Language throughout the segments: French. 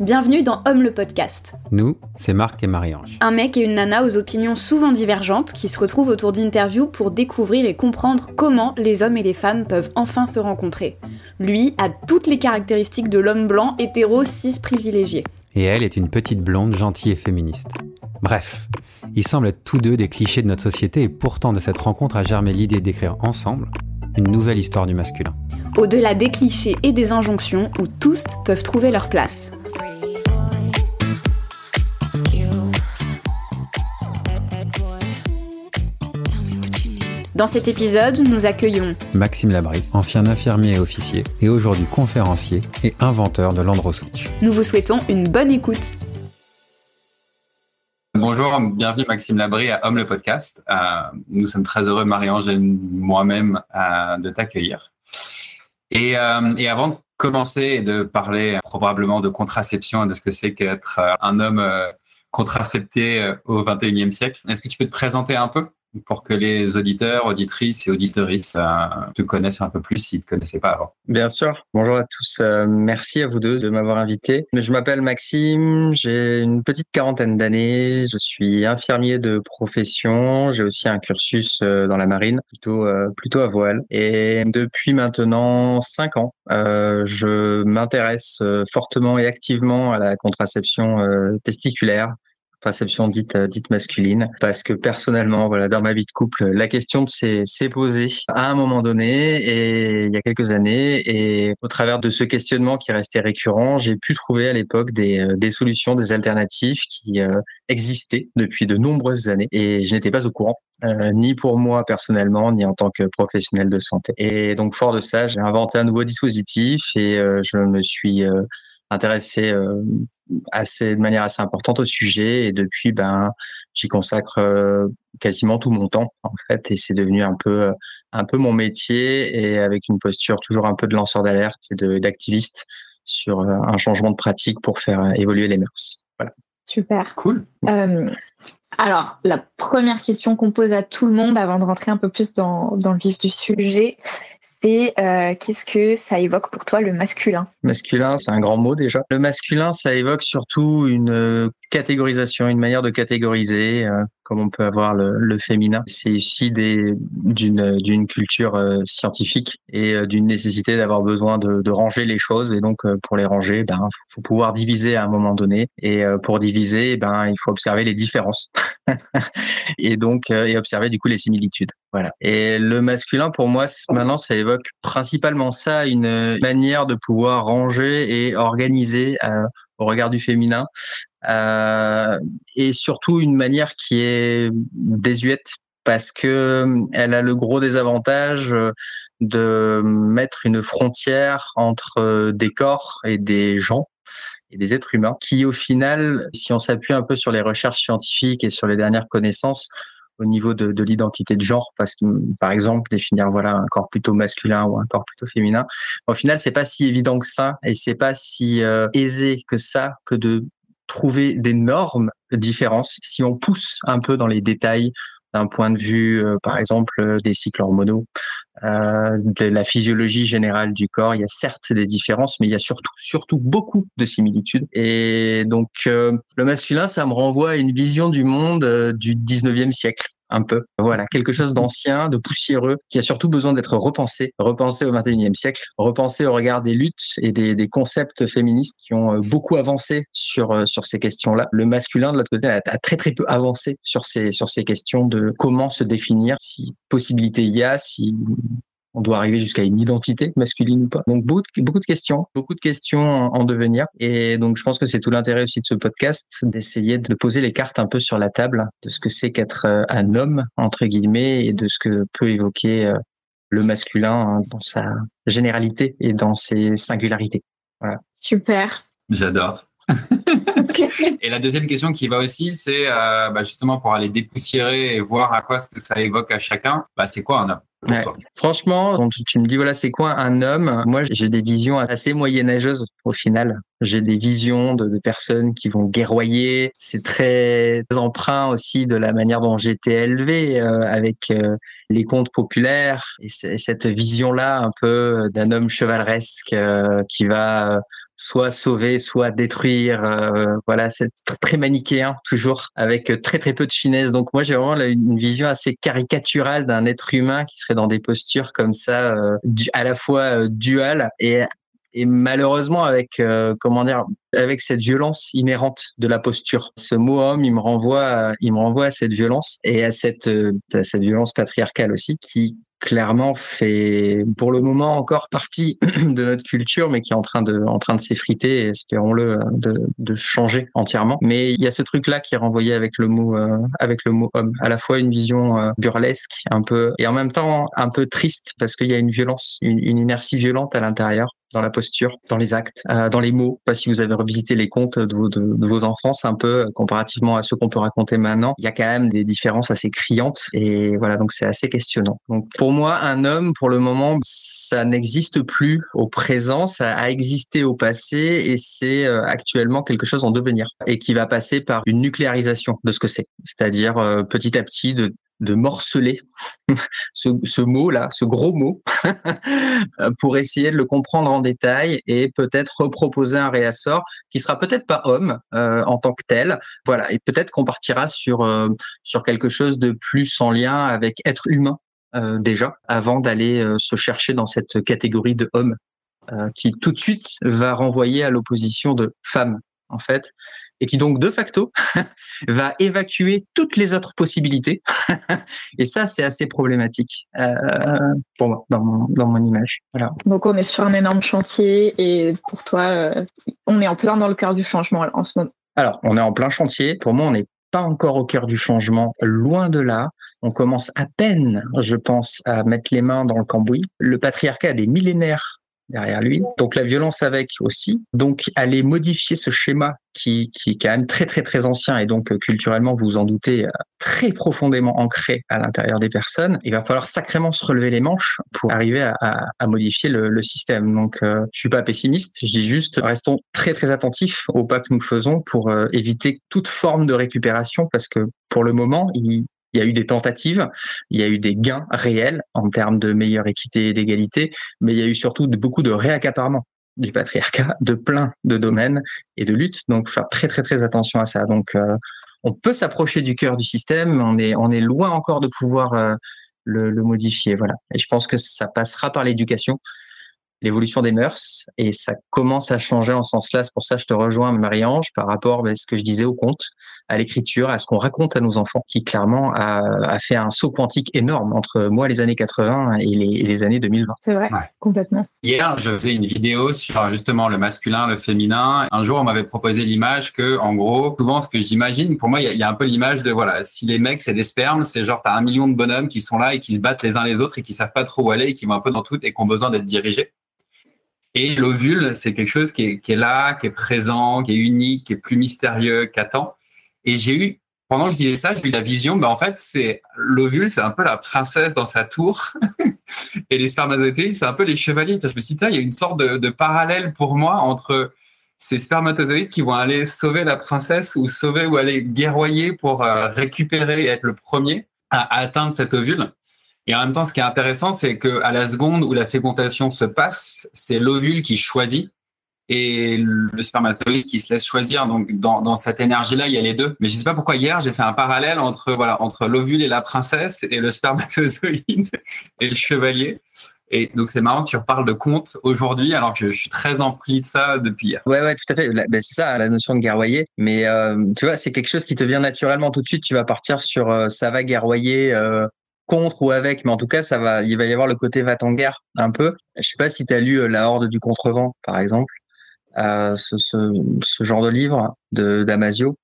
Bienvenue dans Homme le podcast. Nous, c'est Marc et Marie-Ange. Un mec et une nana aux opinions souvent divergentes qui se retrouvent autour d'interviews pour découvrir et comprendre comment les hommes et les femmes peuvent enfin se rencontrer. Lui a toutes les caractéristiques de l'homme blanc hétéro cis privilégié. Et elle est une petite blonde gentille et féministe. Bref, ils semblent être tous deux des clichés de notre société et pourtant de cette rencontre a germé l'idée d'écrire ensemble une nouvelle histoire du masculin. Au-delà des clichés et des injonctions où tous peuvent trouver leur place. Dans cet épisode, nous accueillons Maxime Labry, ancien infirmier et officier, et aujourd'hui conférencier et inventeur de l'Androswitch. Nous vous souhaitons une bonne écoute. Bonjour, bienvenue Maxime Labry à Homme le podcast. Euh, nous sommes très heureux, Marie-Ange et moi-même, euh, de t'accueillir. Et, euh, et, avant de commencer et de parler probablement de contraception et de ce que c'est qu'être un homme contracepté au 21e siècle, est-ce que tu peux te présenter un peu? Pour que les auditeurs, auditrices et auditrices euh, te connaissent un peu plus s'ils ne te connaissaient pas avant. Bien sûr. Bonjour à tous. Euh, merci à vous deux de m'avoir invité. Je m'appelle Maxime, j'ai une petite quarantaine d'années, je suis infirmier de profession, j'ai aussi un cursus euh, dans la marine, plutôt, plutôt à voile. Et depuis maintenant cinq ans, je m'intéresse fortement et activement à la contraception testiculaire dite euh, dite masculine. Parce que personnellement voilà dans ma vie de couple la question s'est posée à un moment donné et il y a quelques années. Et au travers de ce questionnement qui restait récurrent j'ai pu trouver à l'époque des, euh, solutions des alternatives qui euh, existaient depuis de nombreuses années. Et je n'étais pas au courant ni pour moi personnellement, ni en tant que professionnel de santé. Et donc, fort de ça, j'ai inventé un nouveau dispositif et je me suis intéressé assez de manière assez importante au sujet et depuis ben j'y consacre euh, quasiment tout mon temps en fait et c'est devenu un peu euh, un peu mon métier et avec une posture toujours un peu de lanceur d'alerte et d'activiste sur euh, un changement de pratique pour faire évoluer les mœurs. Voilà. Super. Cool. alors, la première question qu'on pose à tout le monde avant de rentrer un peu plus dans, dans le vif du sujet, euh, qu'est-ce que ça évoque pour toi le masculin? Masculin, c'est un grand mot déjà. Le masculin, ça évoque surtout une euh, catégorisation, une manière de catégoriser, euh, comme on peut avoir le, féminin. C'est ici d'une culture scientifique et d'une nécessité d'avoir besoin de, de, ranger les choses. Et donc, pour les ranger, ben, faut pouvoir diviser à un moment donné. Et pour diviser, ben, il faut observer les différences. et donc, et observer du coup les similitudes. Voilà. Et le masculin, pour moi, maintenant, ça évoque principalement ça, une manière de pouvoir ranger et organiser euh, au regard du féminin, euh, et surtout une manière qui est désuète parce que euh, elle a le gros désavantage de mettre une frontière entre des corps et des gens et des êtres humains qui au final, si on s'appuie un peu sur les recherches scientifiques et sur les dernières connaissances, au niveau de, de l'identité de genre, parce que par exemple définir voilà un corps plutôt masculin ou un corps plutôt féminin, au final c'est pas si évident que ça et c'est pas si euh, aisé que ça que de trouver des normes de différence si on pousse un peu dans les détails d'un point de vue, euh, par exemple, des cycles hormonaux, euh, de la physiologie générale du corps. Il y a certes des différences, mais il y a surtout, surtout beaucoup de similitudes. Et donc, euh, le masculin, ça me renvoie à une vision du monde du 19e siècle un peu. Voilà, quelque chose d'ancien, de poussiéreux, qui a surtout besoin d'être repensé, repensé au XXIe siècle, repensé au regard des luttes et des, des concepts féministes qui ont euh, beaucoup avancé sur euh, sur ces questions-là. Le masculin, de l'autre côté, a, a, très très peu avancé sur ces sur ces questions de comment se définir, si possibilité il y a, si on doit arriver jusqu'à une identité masculine ou pas. Donc beaucoup de, beaucoup de questions, beaucoup de questions en, devenir. Et donc je pense que c'est tout l'intérêt aussi de ce podcast, d'essayer de poser les cartes un peu sur la table de ce que c'est qu'être euh, un homme entre guillemets et de ce que peut évoquer euh, le masculin hein, dans sa généralité et dans ses singularités. Voilà. Super. J'adore. et la deuxième question qui va aussi, c'est euh, bah, justement pour aller dépoussiérer et voir à quoi ce que ça évoque à chacun, bah, c'est quoi un homme Franchement, quand tu me dis voilà c'est quoi un homme, moi j'ai des visions assez moyenâgeuses au final. J'ai des visions de, personnes qui vont guerroyer. C'est très emprunt aussi de la manière dont j'ai été élevé euh, avec euh, les contes populaires et, cette vision là un peu d'un homme chevaleresque euh, qui va soit sauver, soit détruire. Euh, voilà, c'est très manichéen toujours, avec très très peu de finesse. Donc moi j'ai vraiment une vision assez caricaturale d'un être humain qui serait dans des postures comme ça, euh, à la fois euh, duales et et malheureusement avec comment dire avec cette violence inhérente de la posture. Ce mot homme, il me renvoie, il me renvoie à cette violence et à cette à cette violence patriarcale aussi qui clairement fait pour le moment encore partie de notre culture, mais qui est en train de, en train de s'effriter, espérons-le, de, de, changer entièrement. Mais il y a ce truc-là qui est renvoyé avec le mot, euh, avec le mot homme. À la fois une vision euh, burlesque, un peu, et en même temps un peu triste parce qu'il y a une violence, une, une inertie violente à l'intérieur dans la posture, dans les actes, euh, dans les mots. Pas si vous avez revisité les contes de vos, de, vos enfants, un peu comparativement à ceux qu'on peut raconter maintenant. Il y a quand même des différences assez criantes et voilà, donc c'est assez questionnant. Donc pour moi, un homme, pour le moment, ça n'existe plus au présent, ça a existé au passé et c'est euh, actuellement quelque chose en devenir et qui va passer par une nucléarisation de ce que c'est. C'est-à-dire euh, petit à petit de de morceler ce, mot-là, ce gros mot, pour essayer de le comprendre en détail et peut-être reproposer un réassort qui sera peut-être pas homme euh, en tant que tel. Voilà, et peut-être qu'on partira sur euh, quelque chose de plus en lien avec être humain euh, déjà, avant d'aller se chercher dans cette catégorie de homme qui tout de suite va renvoyer à l'opposition de femme en fait, et qui donc de facto va évacuer toutes les autres possibilités. et ça, c'est assez problématique euh, pour moi, dans mon, dans mon image. Voilà. Donc on est sur un énorme chantier, et pour toi, euh, on est en plein dans le cœur du changement en ce moment. Alors, on est en plein chantier. Pour moi, on n'est pas encore au cœur du changement, loin de là. On commence à peine, je pense, à mettre les mains dans le cambouis. Le patriarcat a des millénaires derrière lui. Donc la violence avec aussi. Donc aller modifier ce schéma qui, qui est quand même très très très ancien et donc euh, culturellement, vous vous en doutez, euh, très profondément ancré à l'intérieur des personnes. Il va falloir sacrément se relever les manches pour arriver à, à, à modifier le, le, système. Donc euh, je suis pas pessimiste, je dis juste restons très très attentifs au pas que nous faisons pour euh, éviter toute forme de récupération parce que pour le moment, il, il y a eu des tentatives, il y a eu des gains réels en termes de meilleure équité et d'égalité, mais il y a eu surtout beaucoup de réaccaparement du patriarcat de plein de domaines et de luttes. Donc, faire très très très attention à ça. Donc, euh, on peut s'approcher du cœur du système, on est on est loin encore de pouvoir euh, le, le, modifier. Voilà. Et je pense que ça passera par l'éducation l'évolution des mœurs et ça commence à changer en ce sens-là. C'est pour ça que je te rejoins, Marie-Ange, par rapport à ben, ce que je disais au conte, à l'écriture, à ce qu'on raconte à nos enfants, qui clairement a, a, fait un saut quantique énorme entre moi, les années 80 et les, et les années 2020. C'est vrai, ouais. complètement. Hier, je faisais une vidéo sur justement le masculin, le féminin. Un jour, on m'avait proposé l'image que, en gros, souvent, ce que j'imagine, pour moi, il y, y, a un peu l'image de, voilà, si les mecs, c'est des spermes, c'est genre, t'as un million de bonhommes qui sont là et qui se battent les uns les autres et qui savent pas trop où aller et qui vont un peu dans tout et qui ont besoin d'être dirigés. Et l'ovule, c'est quelque chose qui est, là, qui est présent, qui est unique, qui est plus mystérieux qu'attend. Et j'ai eu, pendant que je disais ça, j'ai eu la vision, ben en fait, c'est l'ovule, c'est un peu la princesse dans sa tour. et les spermatozoïdes, c'est un peu les chevaliers. Je me suis dit, il y a une sorte de, de parallèle pour moi entre ces spermatozoïdes qui vont aller sauver la princesse ou sauver ou aller guerroyer pour euh, récupérer et être le premier à atteindre cet ovule. Et en même temps, ce qui est intéressant, c'est que à la seconde où la fécondation se passe, c'est l'ovule qui choisit et le spermatozoïde qui se laisse choisir. Donc, dans, dans cette énergie-là, il y a les deux. Mais je ne sais pas pourquoi hier, j'ai fait un parallèle entre, voilà, entre l'ovule et la princesse et le spermatozoïde et le chevalier. Et donc, c'est marrant que tu reparles de conte aujourd'hui, alors que je suis très empli de ça depuis hier. Ouais, ouais, tout à fait. Ben, c'est ça, la notion de guerroyer. Mais euh, tu vois, c'est quelque chose qui te vient naturellement tout de suite. Tu vas partir sur euh, ça va guerroyer euh, contre ou avec, mais en tout cas, ça va, il va y avoir le côté va en guerre un peu. Je sais pas si tu as lu La Horde du Contrevent, par exemple, euh, ce, ce, ce, genre de livre de Damasio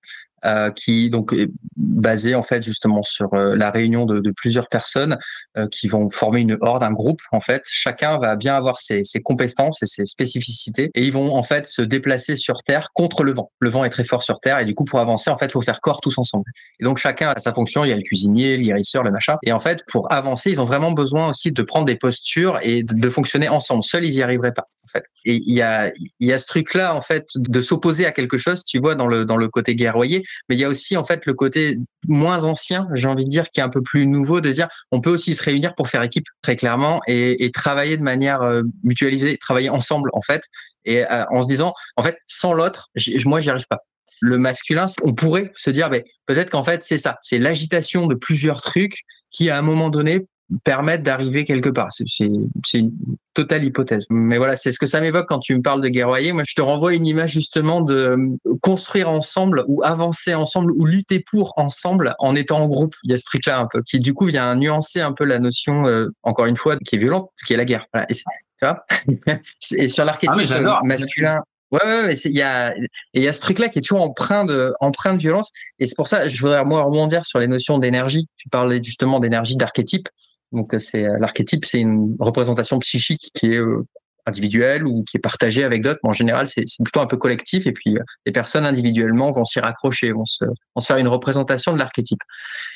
euh, qui donc est basé en fait justement sur euh, la réunion de, de, plusieurs personnes euh, qui vont former une horde, un groupe en fait. Chacun va bien avoir ses, ses, compétences et ses spécificités et ils vont en fait se déplacer sur Terre contre le vent. Le vent est très fort sur Terre et du coup pour avancer en fait faut faire corps tous ensemble. Et donc chacun a sa fonction. Il y a le cuisinier, l'irrisseur, le machin. Et en fait pour avancer ils ont vraiment besoin aussi de prendre des postures et de, de fonctionner ensemble. Seuls ils y arriveraient pas Et il y a y a ce truc là en fait de s'opposer à quelque chose. Tu vois dans le dans le côté guerroyer mais il y a aussi en fait le côté moins ancien, j'ai envie de dire, qui est un peu plus nouveau, de dire on peut aussi se réunir pour faire équipe très clairement et, travailler de manière euh, mutualisée, travailler ensemble en fait, et euh, en se disant en fait sans l'autre, moi j'y arrive pas le masculin, on pourrait se dire, ben, peut-être qu'en fait, c'est ça. C'est l'agitation de plusieurs trucs qui, à un moment donné, permettre d'arriver quelque part. C'est une totale hypothèse. Mais voilà, c'est ce que ça m'évoque quand tu me parles de guerroyer. Moi, je te renvoie une image justement de euh, construire ensemble ou avancer ensemble ou lutter pour ensemble en étant en groupe. Il y a ce truc-là un peu qui, du coup, vient nuancer un peu la notion, euh, encore une fois, qui est violente, qui est la guerre. Voilà. Et, tu vois et sur l'archétype ah, masculin, Ouais, ouais, il y a, il y a ce truc-là qui est toujours empreint de, empreint de violence. Et c'est pour ça, je voudrais moi rebondir sur les notions d'énergie. Tu parlais justement d'énergie d'archétype. Donc, euh, c'est euh, l'archétype, c'est une représentation psychique qui est euh, individuel ou qui est partagé avec d'autres. en général, c'est plutôt un peu collectif. Et puis, euh, les personnes individuellement vont s'y raccrocher, vont se, faire une représentation de l'archétype.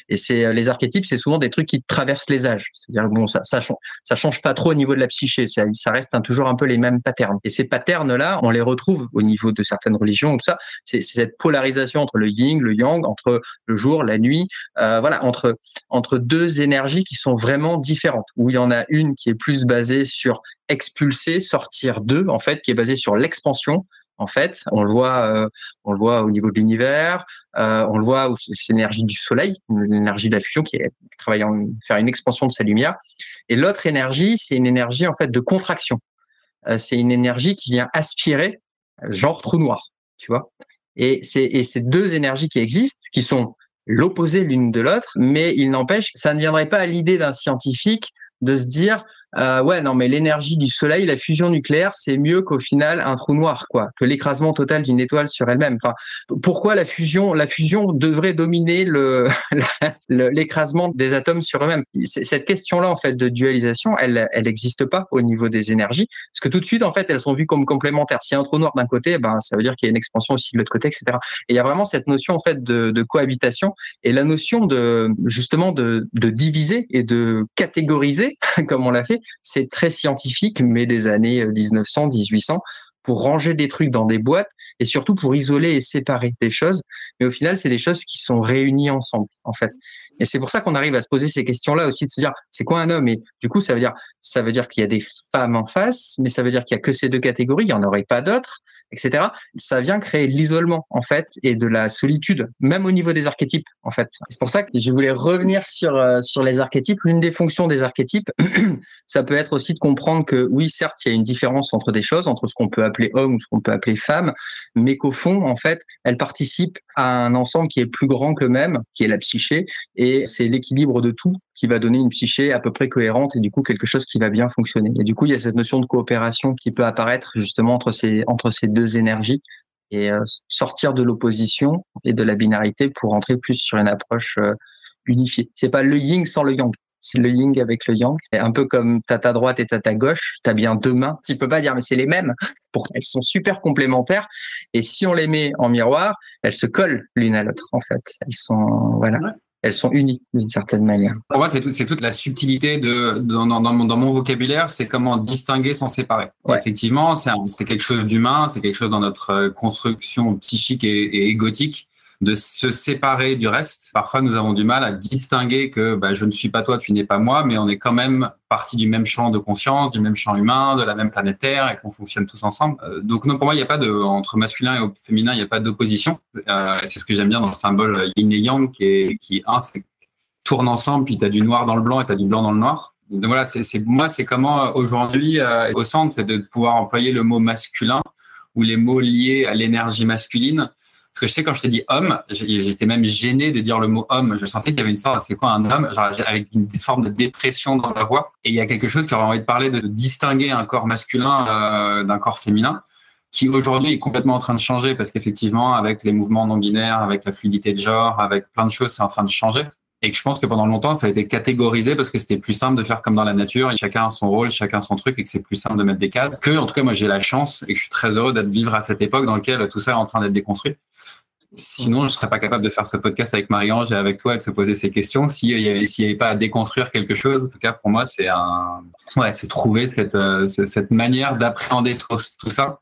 Et c'est euh, les archétypes, c'est souvent des trucs qui traversent les âges. C'est-à-dire bon, ça, ça, ça change pas trop au niveau de la psyché. Ça, reste toujours un peu les mêmes patterns. Et ces patterns-là, on les retrouve au niveau de certaines religions. Tout ça, c'est cette polarisation entre le yin, le yang, entre le jour, la nuit. Euh, voilà, entre deux énergies qui sont vraiment différentes. Où il y en a une qui est plus basée sur expulser, sortir d'eux, en fait, qui est basé sur l'expansion. En fait, on le voit, euh, on le voit au niveau de l'univers, euh, on le voit c'est l'énergie du soleil, l'énergie de la fusion qui, est, en faire une expansion de sa lumière. Et l'autre énergie, c'est une énergie en fait de contraction. Euh, c'est une énergie qui vient aspirer, genre trou noir, tu vois. Et c'est ces deux énergies qui existent, qui sont l'opposé l'une de l'autre, mais il n'empêche, ça ne viendrait pas à l'idée d'un scientifique de se dire euh, ouais, non, mais l'énergie du Soleil, la fusion nucléaire, c'est mieux qu'au final un trou noir, quoi, que l'écrasement total d'une étoile sur elle-même. Enfin, pourquoi la fusion, la fusion devrait dominer le l'écrasement des atomes sur eux-mêmes? Cette question-là, en fait, de dualisation, elle, elle n'existe pas au niveau des énergies, parce que tout de suite, en fait, elles sont vues comme complémentaires. S'il y a un trou noir d'un côté, ben, ça veut dire qu'il y a une expansion aussi de l'autre côté, etc. Et il y a vraiment cette notion, en fait, de, de cohabitation et la notion de justement de, de diviser et de catégoriser, comme on l'a fait, c'est très scientifique, mais des années 1900, euh, 1800, pour ranger des trucs dans des boîtes et surtout pour isoler et séparer des choses. Mais au final, c'est des choses qui sont réunies ensemble, en fait. Et c'est pour ça qu'on arrive à se poser ces questions-là aussi, de se dire, c'est quoi un homme? Et du coup, ça veut dire, ça veut dire qu'il y a des femmes en face, mais ça veut dire qu'il y a que ces deux catégories, il n'y en aurait pas d'autres etc. Ça vient créer de l'isolement en fait et de la solitude, même au niveau des archétypes en fait. C'est pour ça que je voulais revenir sur euh, sur les archétypes. L'une des fonctions des archétypes, ça peut être aussi de comprendre que oui, certes, il y a une différence entre des choses, entre ce qu'on peut appeler homme ou ce qu'on peut appeler femme, mais qu'au fond, en fait, elles participent à un ensemble qui est plus grand qu'eux-mêmes, qui est la psyché, c'est l'équilibre de tout qui va donner une psyché à peu près cohérente et du coup quelque chose qui va bien fonctionner. Et du coup, il y a cette notion de coopération qui peut apparaître justement entre ces deux énergies et euh, sortir de l'opposition et de la binarité pour rentrer plus sur une approche euh, unifiée. C'est pas le yin sans le yang. C'est le yin avec le yang. Et un peu comme t'as ta droite et t'as ta gauche, t'as bien deux mains. Tu peux pas dire mais c'est les mêmes. Elles sont super complémentaires. Et si on les met en miroir, elles se collent l'une à l'autre en fait. Elles sont voilà elles sont unies d'une certaine manière. Pour moi, c'est toute la subtilité de, dans, dans, mon, vocabulaire, c'est comment distinguer sans séparer. Effectivement, c'est quelque chose d'humain, c'est quelque chose dans notre euh, construction psychique et, et égotique de se séparer du reste. Parfois, nous avons du mal à distinguer que bah, je ne suis pas toi, tu n'es pas moi, mais on est quand même partie du même champ de conscience, du même champ humain, de la même planète Terre, et qu'on fonctionne tous ensemble. Euh, donc non, pour moi, il n'y a pas de entre masculin et féminin, il n'y a pas d'opposition. Euh, c'est ce que j'aime bien dans le symbole yin et yang, qui est qui un, c'est tourne ensemble, puis tu as du noir dans le blanc et tu as du blanc dans le noir. Donc voilà, c'est moi, c'est comment euh, aujourd'hui au centre, c'est de pouvoir employer le mot masculin ou les mots liés à l'énergie masculine parce que je sais, quand je t'ai dit homme, j'étais même gêné de dire le mot homme. Je sentais qu'il y avait une sorte, c'est quoi un homme? Genre, Avec une forme de dépression dans la voix. Et il y a quelque chose qui aurait envie de parler de distinguer un corps masculin euh, d'un corps féminin, qui aujourd'hui est complètement en train de changer parce qu'effectivement, avec les mouvements non binaires, avec la fluidité de genre, avec plein de choses, c'est en train de changer. Et que je pense que pendant longtemps, ça a été catégorisé parce que c'était plus simple de faire comme dans la nature. Et chacun a son rôle, chacun son truc et que c'est plus simple de mettre des cases. Que, en tout cas, moi, j'ai la chance et je suis très heureux d'être vivre à cette époque dans laquelle tout ça est en train d'être déconstruit. Sinon, je ne serais pas capable de faire ce podcast avec Marie-Ange et avec toi et de se poser ces questions s'il n'y avait, pas à déconstruire quelque chose. En tout cas, pour moi, c'est un, ouais, trouver cette, euh, cette manière d'appréhender tout ça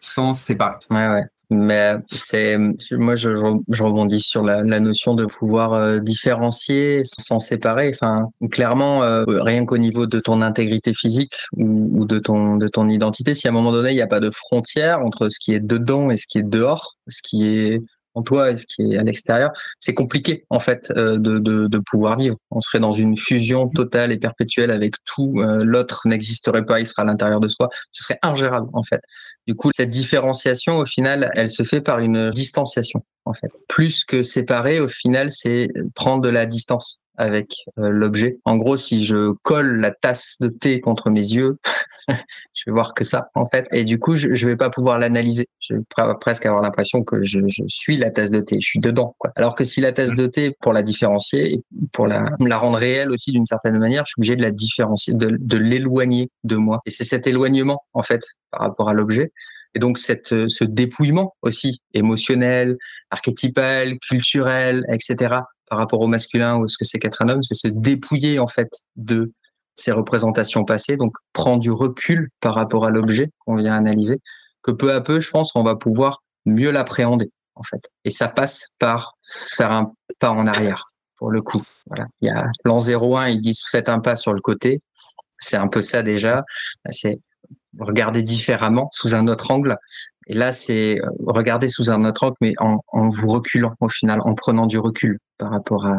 sans se séparer. Ouais, ouais. Mais c'est moi je, je, rebondis sur la, la notion de pouvoir euh, différencier sans séparer. Enfin, clairement, euh, rien qu'au niveau de ton intégrité physique ou, ou, de ton de ton identité, si à un moment donné il n'y a pas de frontière entre ce qui est dedans et ce qui est dehors, ce qui est en toi et ce qui est à l'extérieur, c'est compliqué en fait euh, de, de, pouvoir vivre. On serait dans une fusion totale et perpétuelle avec tout. Euh, l'autre n'existerait pas, il sera à l'intérieur de soi. Ce serait ingérable en fait. Du coup, cette différenciation, au final, elle se fait par une distanciation en fait. Plus que séparer, au final, c'est prendre de la distance avec euh, l'objet. En gros, si je colle la tasse de thé contre mes yeux, je vais voir que ça, en fait. Et du coup, je, je vais pas pouvoir l'analyser. Je vais presque avoir l'impression que je, je, suis la tasse de thé, je suis dedans. Quoi. Alors que si la tasse de thé, pour la différencier et pour la, la rendre réelle aussi d'une certaine manière, je suis obligé de la différencier, de, de l'éloigner de moi. Et c'est cet éloignement, en fait, par rapport à l'objet. Et donc cette, ce dépouillement aussi émotionnel, archétypal, culturel, etc par rapport au masculin ou ce que c'est qu'être un homme, c'est se dépouiller en fait de ces représentations passées, donc prendre du recul par rapport à l'objet qu'on vient analyser, que peu à peu, je pense, on va pouvoir mieux l'appréhender en fait. Et ça passe par faire un pas en arrière pour le coup. Voilà. Il y a l'an 01, ils disent faites un pas sur le côté. C'est un peu ça déjà. C'est regarder différemment sous un autre angle. Et là, c'est euh, regarder sous un autre angle, mais en, en, vous reculant au final, en prenant du recul par rapport à,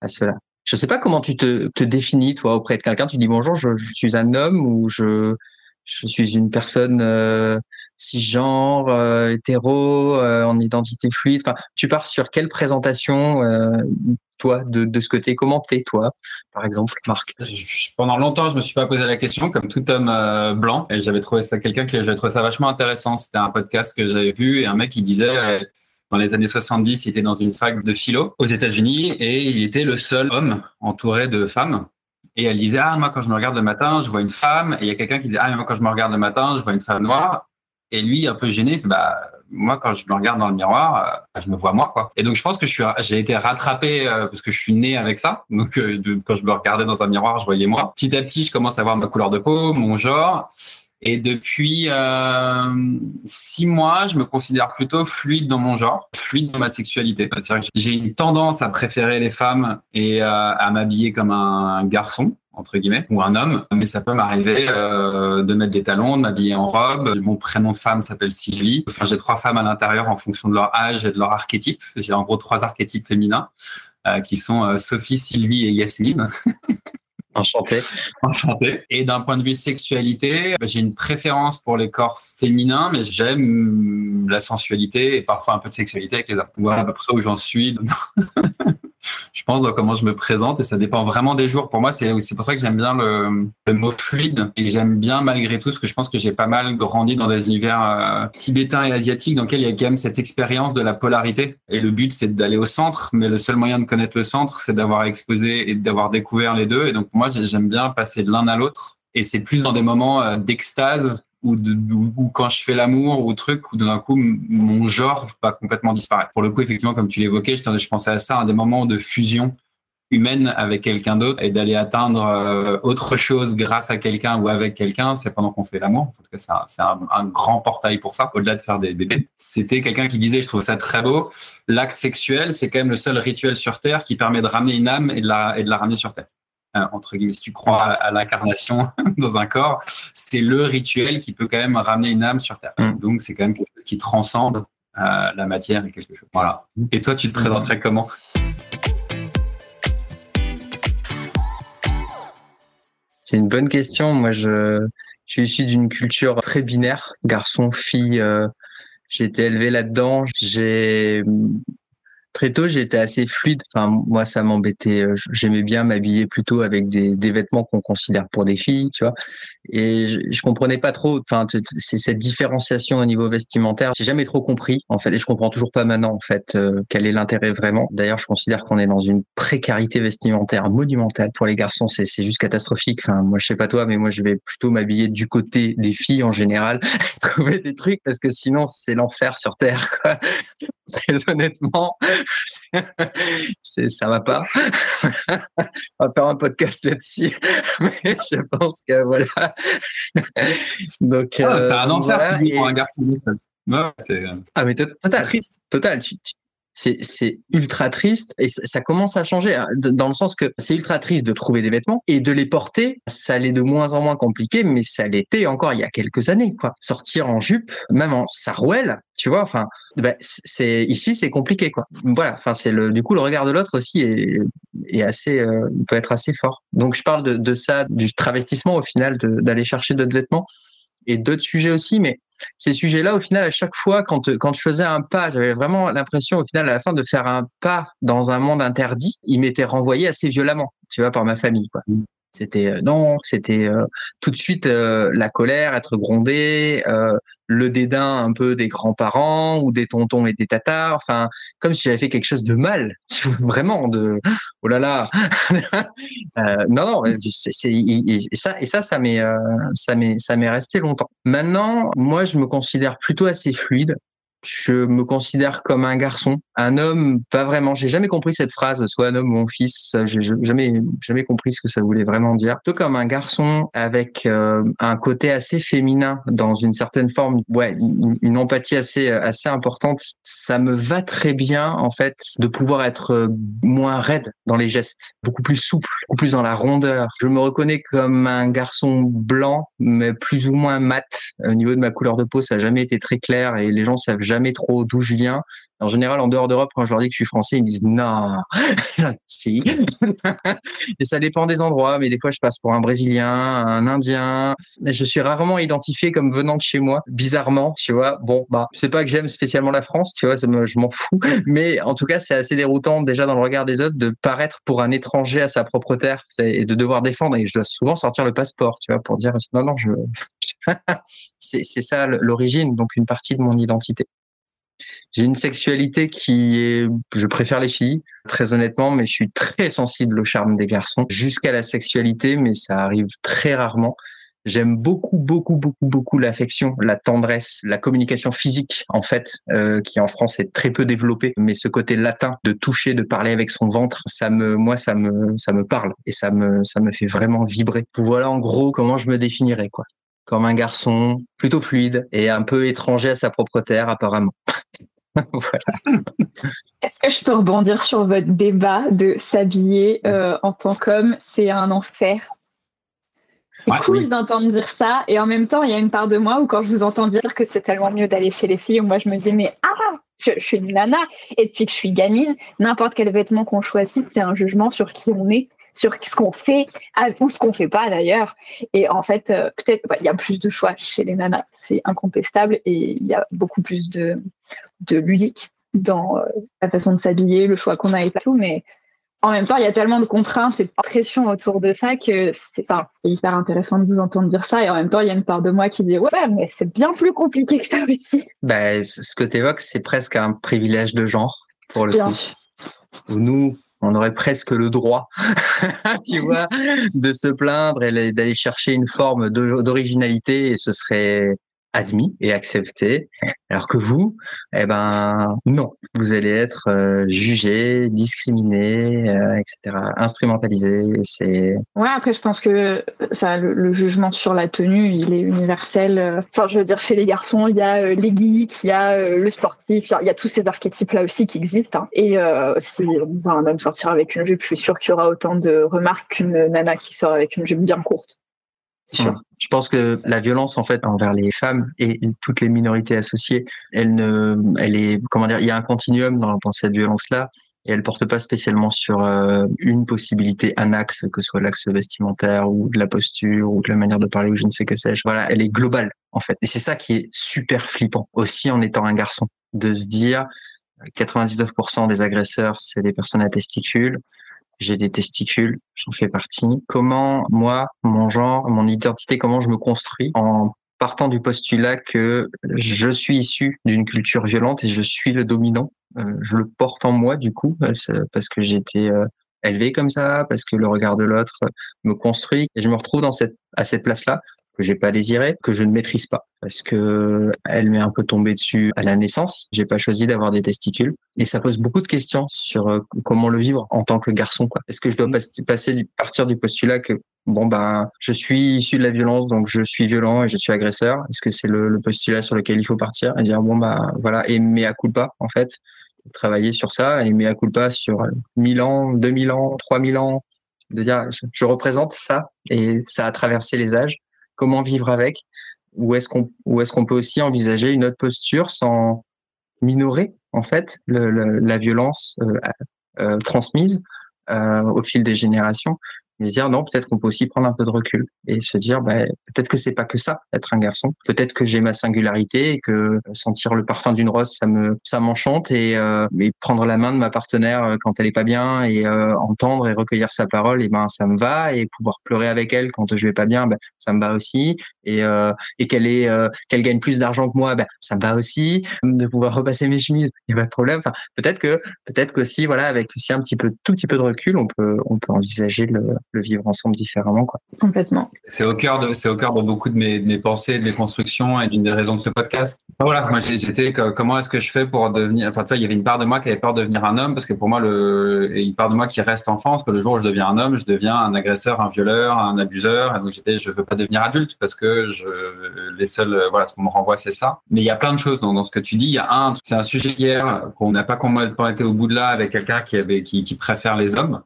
à cela. Je ne sais pas comment tu te, définis, toi, auprès de quelqu'un. Tu dis bonjour, je, suis un homme ou je, suis une personne euh, cisgenre, euh, hétéro, euh, en identité fluide. Enfin, tu pars sur quelle présentation, toi, de, ce côté? Comment t'es, toi, par exemple, Marc? Pendant longtemps, je me suis pas posé la question, comme tout homme blanc, et j'avais trouvé ça quelqu'un qui j'avais trouvé ça vachement intéressant. C'était un podcast que j'avais vu et un mec qui disait dans les années 70, il était dans une fac de philo aux États-Unis et il était le seul homme entouré de femmes. Et elle disait, ah, moi, quand je me regarde le matin, je vois une femme. Et il y a quelqu'un qui disait, ah, moi, quand je me regarde le matin, je vois une femme noire. Et lui, un peu gêné, bah, moi, quand je me regarde dans le miroir, euh, je me vois moi, quoi. Et donc, je pense que j'ai été rattrapé euh, parce que je suis né avec ça. Donc, euh, quand je me regardais dans un miroir, je voyais moi. Petit à petit, je commence à voir ma couleur de peau, mon genre. Et depuis euh, six mois, je me considère plutôt fluide dans mon genre, fluide dans ma sexualité. J'ai une tendance à préférer les femmes et euh, à m'habiller comme un garçon entre guillemets, ou un homme, mais ça peut m'arriver euh, de mettre des talons, de m'habiller en robe. Mon prénom de femme s'appelle Sylvie. Enfin, j'ai trois femmes à l'intérieur en fonction de leur âge et de leur archétype. J'ai en gros trois archétypes féminins euh, qui sont euh, Sophie, Sylvie et Yasmine. Enchanté. Enchanté. Et d'un point de vue sexualité, j'ai une préférence pour les corps féminins, mais j'aime la sensualité et parfois un peu de sexualité avec les hommes. Voilà à peu près où j'en suis. je pense dans comment je me présente et ça dépend vraiment des jours. Pour moi, c'est pour ça que j'aime bien le, mot fluide et j'aime bien malgré tout ce que je pense que j'ai pas mal grandi dans des univers euh, tibétains et asiatiques dans lesquels il y a quand même cette expérience de la polarité. Et le but, c'est d'aller au centre, mais le seul moyen de connaître le centre, c'est d'avoir exposé et d'avoir découvert les deux. Et donc moi, j'aime bien passer de l'un à l'autre. Et c'est plus dans des moments euh, d'extase ou, de, ou, quand je fais l'amour ou truc, ou d'un coup, mon genre va complètement disparaître. Pour le coup, effectivement, comme tu l'évoquais, je, pensais à ça, à des moments de fusion humaine avec quelqu'un d'autre et d'aller atteindre euh, autre chose grâce à quelqu'un ou avec quelqu'un, c'est pendant qu'on fait l'amour. En tout cas, c'est un, un, un, grand portail pour ça, au-delà de faire des bébés. C'était quelqu'un qui disait, je trouve ça très beau, l'acte sexuel, c'est quand même le seul rituel sur Terre qui permet de ramener une âme et de la ramener sur Terre. Euh, entre guillemets, si tu crois à, l'incarnation dans un corps, c'est le rituel qui peut quand même ramener une âme sur Terre. Mm. Donc, c'est quand même quelque chose qui transcende euh, la matière et quelque chose. Voilà. Et toi, tu te présenterais comment? C'est une bonne question. Moi, je, je suis issu d'une culture très binaire, garçon, fille. Euh, j'ai été élevé là-dedans. J'ai très tôt, j'étais assez fluide. Enfin, moi, ça m'embêtait. Euh, j'aimais bien m'habiller plutôt avec des, vêtements qu'on considère pour des filles, tu vois. Et je, je comprenais pas trop. Enfin, c'est cette différenciation au niveau vestimentaire. J'ai jamais trop compris, en fait, et je comprends toujours pas maintenant, en fait, euh, quel est l'intérêt vraiment. D'ailleurs, je considère qu'on est dans une précarité vestimentaire monumentale pour les garçons. C'est juste catastrophique. Enfin, moi, je sais pas toi, mais moi, je vais plutôt m'habiller du côté des filles en général, trouver des trucs parce que sinon, c'est l'enfer sur terre. Quoi. Très honnêtement, c'est, ça va pas. On va faire un podcast là-dessus, mais je pense que voilà. donc, ah, c'est un enfer pour un garçon. c'est, ah mais total, triste. Total. Tu, c'est ultra triste et ça commence à changer hein, dans le sens que c'est ultra triste de trouver des vêtements et de les porter, ça l'est de moins en moins compliqué, mais ça l'était encore il y a quelques années. Quoi. Sortir en jupe, même en sarouel, tu vois, enfin, ben, c'est ici c'est compliqué quoi. Voilà, enfin c'est le du coup le regard de l'autre aussi est, est assez euh, peut être assez fort. Donc je parle de, de ça, du travestissement au final, d'aller chercher d'autres vêtements et d'autres sujets aussi, mais ces sujets-là, au final, à chaque fois, quand, quand je faisais un pas, j'avais vraiment l'impression, au final, à la fin, de faire un pas dans un monde interdit. Il m'était renvoyé assez violemment, tu vois, par ma famille. Quoi. C'était euh, non, c'était euh, tout de suite euh, la colère, être grondé, le dédain un peu des grands-parents ou des tontons et des tatars. Enfin, comme si j'avais fait quelque chose de mal, vraiment de oh là là. non non, et ça et ça ça m'est ça m'est ça m'est resté longtemps. Maintenant, moi je me considère plutôt assez fluide je me considère comme un garçon, un homme, pas vraiment. J'ai jamais compris cette phrase, soit un homme ou un fils. J'ai jamais, jamais compris ce que ça voulait vraiment dire. Plutôt comme un garçon avec euh, un côté assez féminin, dans une certaine forme, ouais, une, empathie assez, assez importante. Ça me va très bien, en fait, de pouvoir être euh, moins raide dans les gestes, beaucoup plus souple, beaucoup plus dans la rondeur. Je me reconnais comme un garçon blanc, mais plus ou moins mat. Au niveau de ma couleur de peau, ça n'a jamais été très clair et les gens savent jamais trop d'où je viens. En général, en dehors d'Europe, quand je leur dis que je suis français, ils me disent non, si. et ça dépend des endroits, mais des fois, je passe pour un Brésilien, un Indien. Je suis rarement identifié comme venant de chez moi, bizarrement, tu vois. Bon, bah, c'est pas que j'aime spécialement la France, tu vois, je m'en fous. Mais en tout cas, c'est assez déroutant déjà dans le regard des autres de paraître pour un étranger à sa propre terre et de devoir défendre. Et je dois souvent sortir le passeport, tu vois, pour dire non, non, je. c'est ça l'origine, donc une partie de mon identité. J'ai une sexualité qui est, je préfère les filles, très honnêtement, mais je suis très sensible au charme des garçons, jusqu'à la sexualité, mais ça arrive très rarement. J'aime beaucoup, beaucoup, beaucoup, beaucoup l'affection, la tendresse, la communication physique, en fait, euh, qui en France est très peu développée. Mais ce côté latin de toucher, de parler avec son ventre, ça me, moi, ça me, ça me parle et ça me, ça me fait vraiment vibrer. Voilà, en gros, comment je me définirais, quoi. Comme un garçon plutôt fluide et un peu étranger à sa propre terre, apparemment. Est-ce que je peux rebondir sur votre débat de s'habiller euh, en tant qu'homme C'est un enfer? C'est cool d'entendre dire ça. Et en même temps, il y a une part de moi où quand je vous entends dire que c'est tellement mieux d'aller chez les filles, moi je me dis, mais ah, je, je, suis une nana. Et depuis que je suis gamine, n'importe quel vêtement qu'on choisit, c'est un jugement sur qui on est sur ce qu'on fait ou ce qu'on fait pas d'ailleurs. Et en fait, euh, peut-être il y a plus de choix chez les nanas, c'est incontestable, et il y a beaucoup plus de, de ludique dans euh, la façon de s'habiller, le choix qu'on a et tout. Mais en même temps, il y a tellement de contraintes et de pression autour de ça que c'est hyper intéressant de vous entendre dire ça. Et en même temps, il y a une part de moi qui dit Ouais, mais c'est bien plus compliqué que ça aussi. Ben, ce que tu évoques, c'est presque un privilège de genre pour le coup. nous, on aurait presque le droit, tu vois, de se plaindre et d'aller chercher une forme d'originalité et ce serait admis et accepté, alors que vous, eh ben non, vous allez être euh, jugé, discriminé, euh, etc., instrumentalisé. C'est ouais. Après, je pense que ça, le, jugement sur la tenue, il est universel. Euh, enfin, je veux dire, chez les garçons, il y a les geeks, il y a le sportif, il y, a tous ces archétypes-là aussi qui existent. Hein. Et si on va même sortir avec une jupe, je suis sûre qu'il y aura autant de remarques qu'une nana qui sort avec une jupe bien courte. Je pense que la violence en fait envers les femmes et toutes les minorités associées, elle ne, elle est comment dire, il y a un continuum dans, cette violence-là et elle porte pas spécialement sur euh, une possibilité, un axe, que ce soit l'axe vestimentaire ou de la posture ou de la manière de parler ou je ne sais que sais-je. Voilà, elle est globale en fait. Et c'est ça qui est super flippant aussi en étant un garçon, de se dire 99% des agresseurs c'est des personnes à testicules j'ai des testicules, j'en fais partie. Comment moi, mon genre, mon identité, comment je me construis en partant du postulat que je suis issu d'une culture violente et je suis le dominant. Euh, je le porte en moi du coup parce que j'ai été euh, élevé comme ça, parce que le regard de l'autre me construit et je me retrouve dans cette à cette place-là que j'ai pas désiré, que je ne maîtrise pas, parce que elle m'est un peu tombée dessus à la naissance. J'ai pas choisi d'avoir des testicules, et ça pose beaucoup de questions sur euh, comment le vivre en tant que garçon. Est-ce que je dois passer partir du postulat que bon ben je suis issu de la violence, donc je suis violent et je suis agresseur. Est-ce que c'est le, le, postulat sur lequel il faut partir? Et dire bon bah voilà et à pas en fait travailler sur ça et mea culpa sur 1000 ans, 2000 ans, 3000 ans, de dire je, représente ça et ça a traversé les âges. Comment vivre avec Ou est-ce qu'on peut aussi envisager une autre posture sans minorer en fait la violence euh, euh, transmise euh, au fil des générations? Mais dire non, peut-être qu'on peut aussi prendre un peu de recul et se dire bah, peut-être que c'est pas que ça être un garçon. Peut-être que j'ai ma singularité et que sentir le parfum d'une rose ça me ça m'enchante et, euh, prendre la main de ma partenaire euh, quand elle est pas bien et euh, entendre et recueillir sa parole et ben ça me va et pouvoir pleurer avec elle quand je vais pas bien ben ça me va aussi et euh, et qu'elle est euh, qu'elle gagne plus d'argent que moi ben ça me va aussi de pouvoir repasser mes chemises il y a pas de problème. Enfin peut-être que peut-être que si voilà avec aussi un petit peu tout petit peu de recul on peut on peut envisager le le vivre ensemble différemment. Quoi. Complètement. C'est au cœur de, c'est au cœur de beaucoup de mes, de mes pensées, de mes constructions et d'une des raisons de ce podcast. Voilà, moi j'étais comment est-ce que je fais pour devenir, enfin tu vois, il y avait une part de moi qui avait peur de devenir un homme parce que pour moi le, et une part de moi qui reste enfant parce que le jour où je deviens un homme, je deviens un agresseur, un violeur, un abuseur et donc j'étais, je veux pas devenir adulte parce que je, les seuls, voilà, ce qu'on me renvoie c'est ça. Mais il y a plein de choses dans, dans ce que tu dis. Il y a un, c'est un sujet hier qu'on n'a pas complètement été au bout de là avec quelqu'un qui avait, qui, qui préfère les hommes.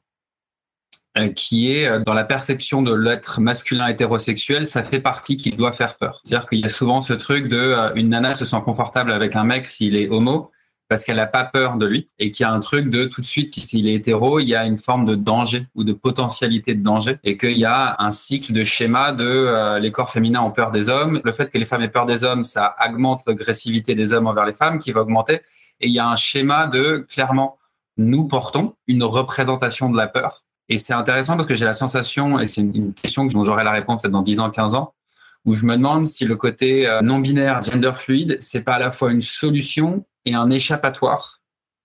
Euh, qui est euh, dans la perception de l'être masculin hétérosexuel, ça fait partie qu'il doit faire peur. C'est-à-dire qu'il y a souvent ce truc de euh, une nana se sent confortable avec un mec s'il est homo parce qu'elle n'a pas peur de lui et qu'il y a un truc de tout de suite s'il est hétéro, il y a une forme de danger ou de potentialité de danger et qu'il y a un cycle de schéma de les corps féminins ont peur des hommes, le fait que les femmes aient peur des hommes, ça augmente l'agressivité des hommes envers les femmes qui va augmenter et il y a un schéma de clairement nous portons une représentation de la peur et c'est intéressant parce que j'ai la sensation, et c'est une, question dont j'aurai la réponse peut-être dans 10 ans, 15 ans, où je me demande si le côté euh, non binaire, gender fluide, c'est pas à la fois une solution et un échappatoire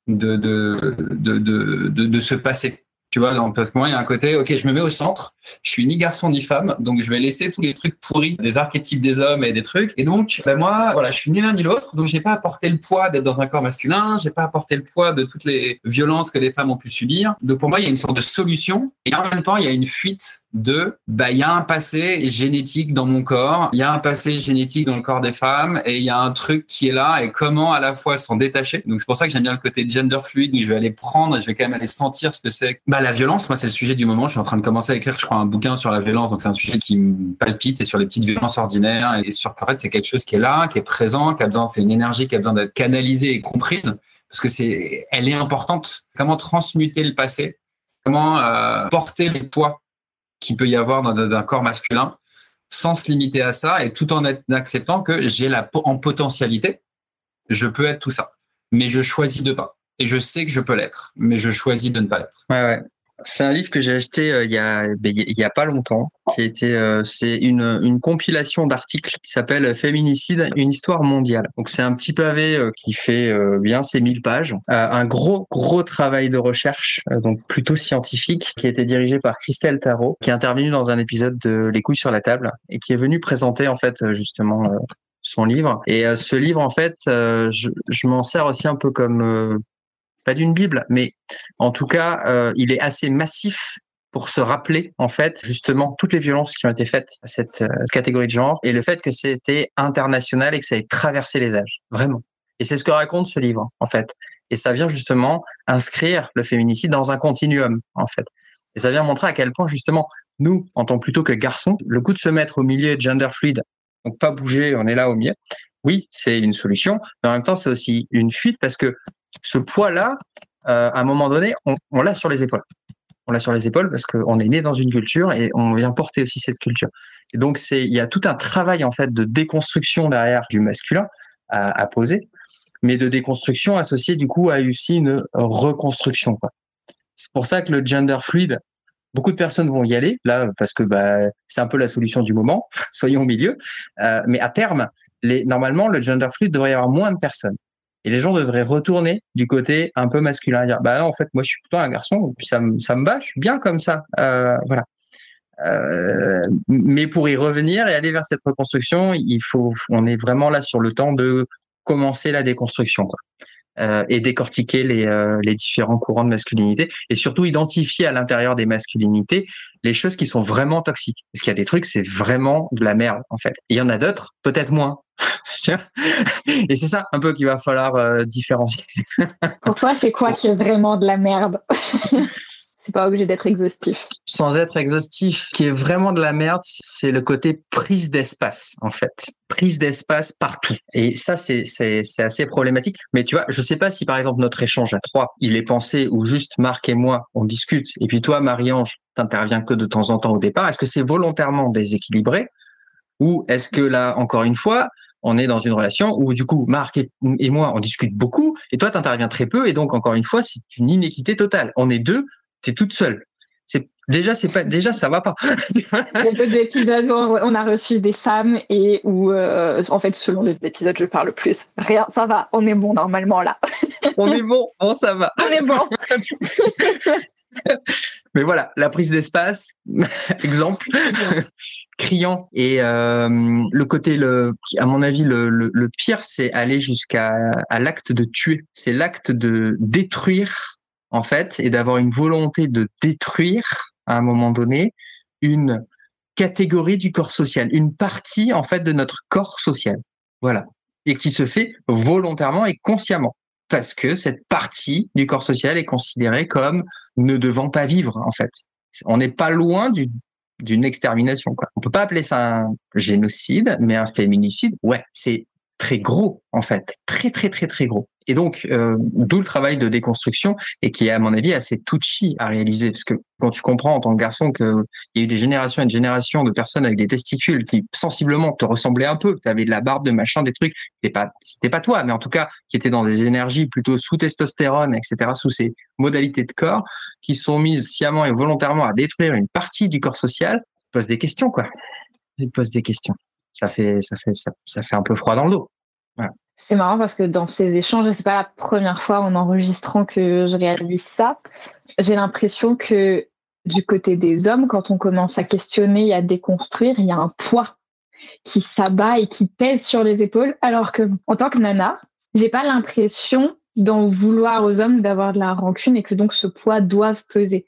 de, de, de, de, de ce passé. Tu vois, parce que moi, il y a un côté, ok, je me mets au centre, je suis ni garçon ni femme, donc je vais laisser tous les trucs pourris des archétypes des hommes et des trucs. Et donc, ben moi, voilà, je suis ni l'un ni l'autre, donc j'ai pas apporté le poids d'être dans un corps masculin, j'ai pas apporté le poids de toutes les violences que les femmes ont pu subir. Donc pour moi, il y a une sorte de solution, et en même temps, il y a une fuite de bah il y a un passé génétique dans mon corps, il y a un passé génétique dans le corps des femmes et il y a un truc qui est là et comment à la fois s'en détacher. Donc c'est pour ça que j'aime bien le côté gender fluide où je vais aller prendre, je vais quand même aller sentir ce que c'est. Bah la violence, moi c'est le sujet du moment. Je suis en train de commencer à écrire, je crois, un bouquin sur la violence. Donc c'est un sujet qui me palpite et sur les petites violences ordinaires et sur qu'en fait c'est quelque chose qui est là, qui est présent, qui a besoin, c'est une énergie qui a besoin d'être canalisée et comprise parce que c'est, elle est importante. Comment transmuter le passé? Comment euh, porter les poids qu'il peut y avoir dans, un corps masculin sans se limiter à ça et tout en acceptant que j'ai la en potentialité, je peux être tout ça, mais je choisis de pas. Et je sais que je peux l'être, mais je choisis de ne pas l'être. Ouais, ouais. C'est un livre que j'ai acheté euh, il y a ben, il y a pas longtemps, qui a été euh, c'est une, une compilation d'articles qui s'appelle Féminicide, une histoire mondiale. Donc c'est un petit pavé euh, qui fait bien ses 1000 pages, un gros gros travail de recherche donc plutôt scientifique qui a été dirigé par Christelle Tarot, qui est intervenue dans un épisode de Les couilles sur la table et qui est venue présenter en fait justement son livre. Et ce livre, en fait, je, je m'en sers aussi un peu comme pas d'une Bible, mais en tout cas, euh, il est assez massif pour se rappeler en fait justement toutes les violences qui ont été faites à cette euh, catégorie de genre et le fait que c'était international et que ça ait traversé les âges, vraiment. Et c'est ce que raconte ce livre en fait. Et ça vient justement inscrire le féminicide dans un continuum en fait. Et ça vient montrer à quel point justement nous, en tant plutôt que garçons, le coup de se mettre au milieu gender fluide, donc pas bouger, on est là au milieu. Oui, c'est une solution, mais en même temps c'est aussi une fuite parce que ce poids-là, euh, à un moment donné, on, l'a sur les épaules. On l'a sur les épaules parce qu'on est né dans une culture et on vient porter aussi cette culture. Et donc, c'est, il y a tout un travail en fait de déconstruction derrière du masculin à, poser, mais de déconstruction associée du coup à aussi une reconstruction. C'est pour ça que le gender fluide, beaucoup de personnes vont y aller là parce que bah, c'est un peu la solution du moment. Soyons au milieu. Euh, mais à terme, normalement, le gender fluide devrait y avoir moins de personnes. Et les gens devraient retourner du côté un peu masculin, dire bah en fait moi je suis plutôt un garçon, puis ça me ça me va, je suis bien comme ça, euh, voilà. Euh, mais pour y revenir et aller vers cette reconstruction, il faut, on est vraiment là sur le temps de commencer la déconstruction. Euh, et décortiquer les, les différents courants de masculinité et surtout identifier à l'intérieur des masculinités les choses qui sont vraiment toxiques. Parce qu'il y a des trucs, c'est vraiment de la merde en fait. Il y en a d'autres, peut-être moins. Et c'est ça un peu qu'il va falloir euh, différencier. Pour toi, c'est quoi qui est vraiment de la merde? C'est pas obligé d'être exhaustif. Sans être exhaustif, qui est vraiment de la merde, c'est le côté prise d'espace, en fait. Prise d'espace partout. Et ça, c'est, c'est, c'est assez problématique. Mais tu vois, je sais pas si par exemple notre échange à trois, il est pensé ou juste Marc et moi, on discute. Et puis toi, Marie-Ange, t'interviens que de temps en temps au départ. Est-ce que c'est volontairement déséquilibré? Ou est-ce que là, encore une fois, on est dans une relation où du coup Marc et, moi on discute beaucoup et toi tu interviens très peu et donc encore une fois c'est une inéquité totale. On est deux, tu es toute seule. C'est déjà c'est pas déjà ça va pas. Il y a d'autres épisodes où on a reçu des femmes et où euh, en fait selon les épisodes je parle plus. Rien, ça va, on est bon normalement là. on est bon, bon ça va. On est bon. Mais voilà, la prise d'espace, exemple, criant. Et euh, le côté, le, à mon avis, le, pire, c'est aller jusqu'à l'acte de tuer. C'est l'acte de détruire en fait, et d'avoir une volonté de détruire à un moment donné une catégorie du corps social, une partie en fait de notre corps social. Voilà. Et qui se fait volontairement et consciemment. Parce que cette partie du corps social est considérée comme ne devant pas vivre, en fait. On n'est pas loin d'une extermination, quoi. On peut pas appeler ça un génocide, mais un féminicide, ouais, c'est très gros, en fait. Très, très, très, très gros. Et donc, euh, d'où le travail de déconstruction et qui est, à mon avis, assez touchy à réaliser. Parce que quand tu comprends en tant que garçon qu'il y a eu des générations et des générations de personnes avec des testicules qui sensiblement te ressemblaient un peu, tu avais de la barbe, de machin, des trucs, c'était pas, c'était pas toi, mais en tout cas, qui étaient dans des énergies plutôt sous testostérone, etc., sous ces modalités de corps, qui sont mises sciemment et volontairement à détruire une partie du corps social, pose des questions, quoi. Posent des questions. Ça fait, un peu froid dans le dos. C'est marrant parce que dans ces échanges, c'est pas la première fois en enregistrant que je réalise ça. J'ai l'impression que du côté des hommes, quand on commence à questionner et à déconstruire, il y a un poids qui s'abat et qui pèse sur les épaules, alors que en tant que nana, j'ai pas l'impression d'en vouloir aux hommes d'avoir de la rancune et que donc ce poids doive peser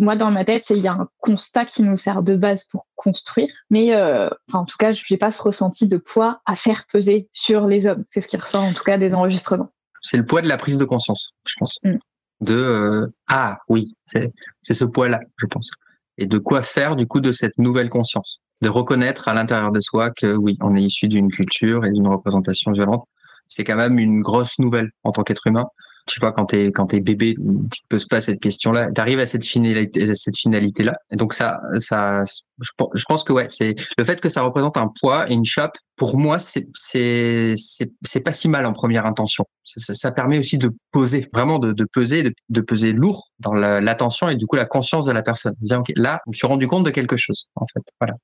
moi, dans ma tête, il y a un constat qui nous sert de base pour construire. Mais euh, en tout cas, je n'ai pas ce ressenti de poids à faire peser sur les hommes. C'est ce qui ressort en tout cas des enregistrements. C'est le poids de la prise de conscience, je pense. Mm. De euh, ah oui, c'est ce poids-là, je pense. Et de quoi faire du coup de cette nouvelle conscience, de reconnaître à l'intérieur de soi que oui, on est issu d'une culture et d'une représentation violente. C'est quand même une grosse nouvelle en tant qu'être humain tu vois, quand t'es quand t'es bébé, tu te poses pas cette question-là. T'arrives à cette finalité, cette finalité-là. Et donc ça, ça, je, pense que ouais, c'est le fait que ça représente un poids et une chape. Pour moi, c'est c'est c'est pas si mal en première intention. Ça, ça, permet aussi de poser, vraiment de, de peser, de, de, peser lourd dans l'attention et du coup la conscience de la personne. Dire, là, je me suis rendu compte de quelque chose, en fait. Voilà.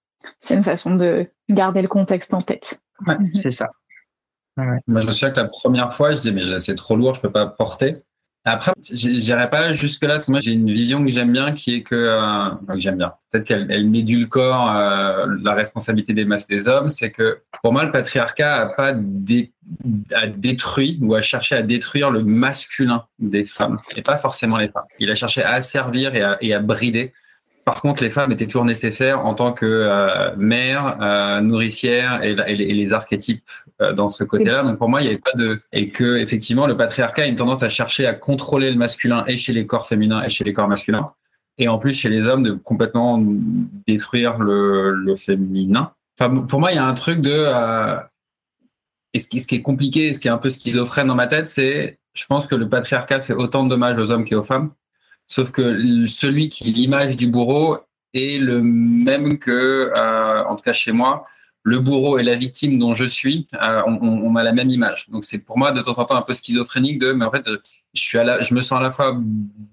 C'est une façon de garder le contexte en tête. Ouais, mhm. c'est ça. Moi, je me souviens que la première fois, je disais, mais c'est trop lourd, je peux pas porter. Après, j'irai pas jusque là, parce que moi, j'ai une vision que j'aime bien, qui est que, euh, j'aime bien. Peut-être qu'elle elle corps euh, la responsabilité des masses des hommes. C'est que, pour moi, le patriarcat a pas a détruit ou a cherché à détruire le masculin des femmes, et pas forcément les femmes. Il a cherché à asservir et à, et à brider par contre, les femmes étaient toujours nécessaires en tant que euh, mère, euh, nourricière et, les, archétypes euh, dans ce côté-là. Donc pour moi, il n'y avait pas de et que effectivement le patriarcat a une tendance à chercher à contrôler le masculin et chez les corps féminins et chez les corps masculins, et en plus chez les hommes de complètement détruire le, féminin. Enfin, pour moi, il y a un truc de et ce qui, ce qui est compliqué, ce qui est un peu schizophrène dans ma tête, c'est je pense que le patriarcat fait autant de dommages aux hommes qu'aux femmes. Sauf que celui qui l'image du bourreau est le même que, euh, en tout cas chez moi, le bourreau et la victime dont je suis, euh, on, a la même image. Donc c'est pour moi de temps en temps un peu schizophrénique de, mais en fait, je, je me sens à la fois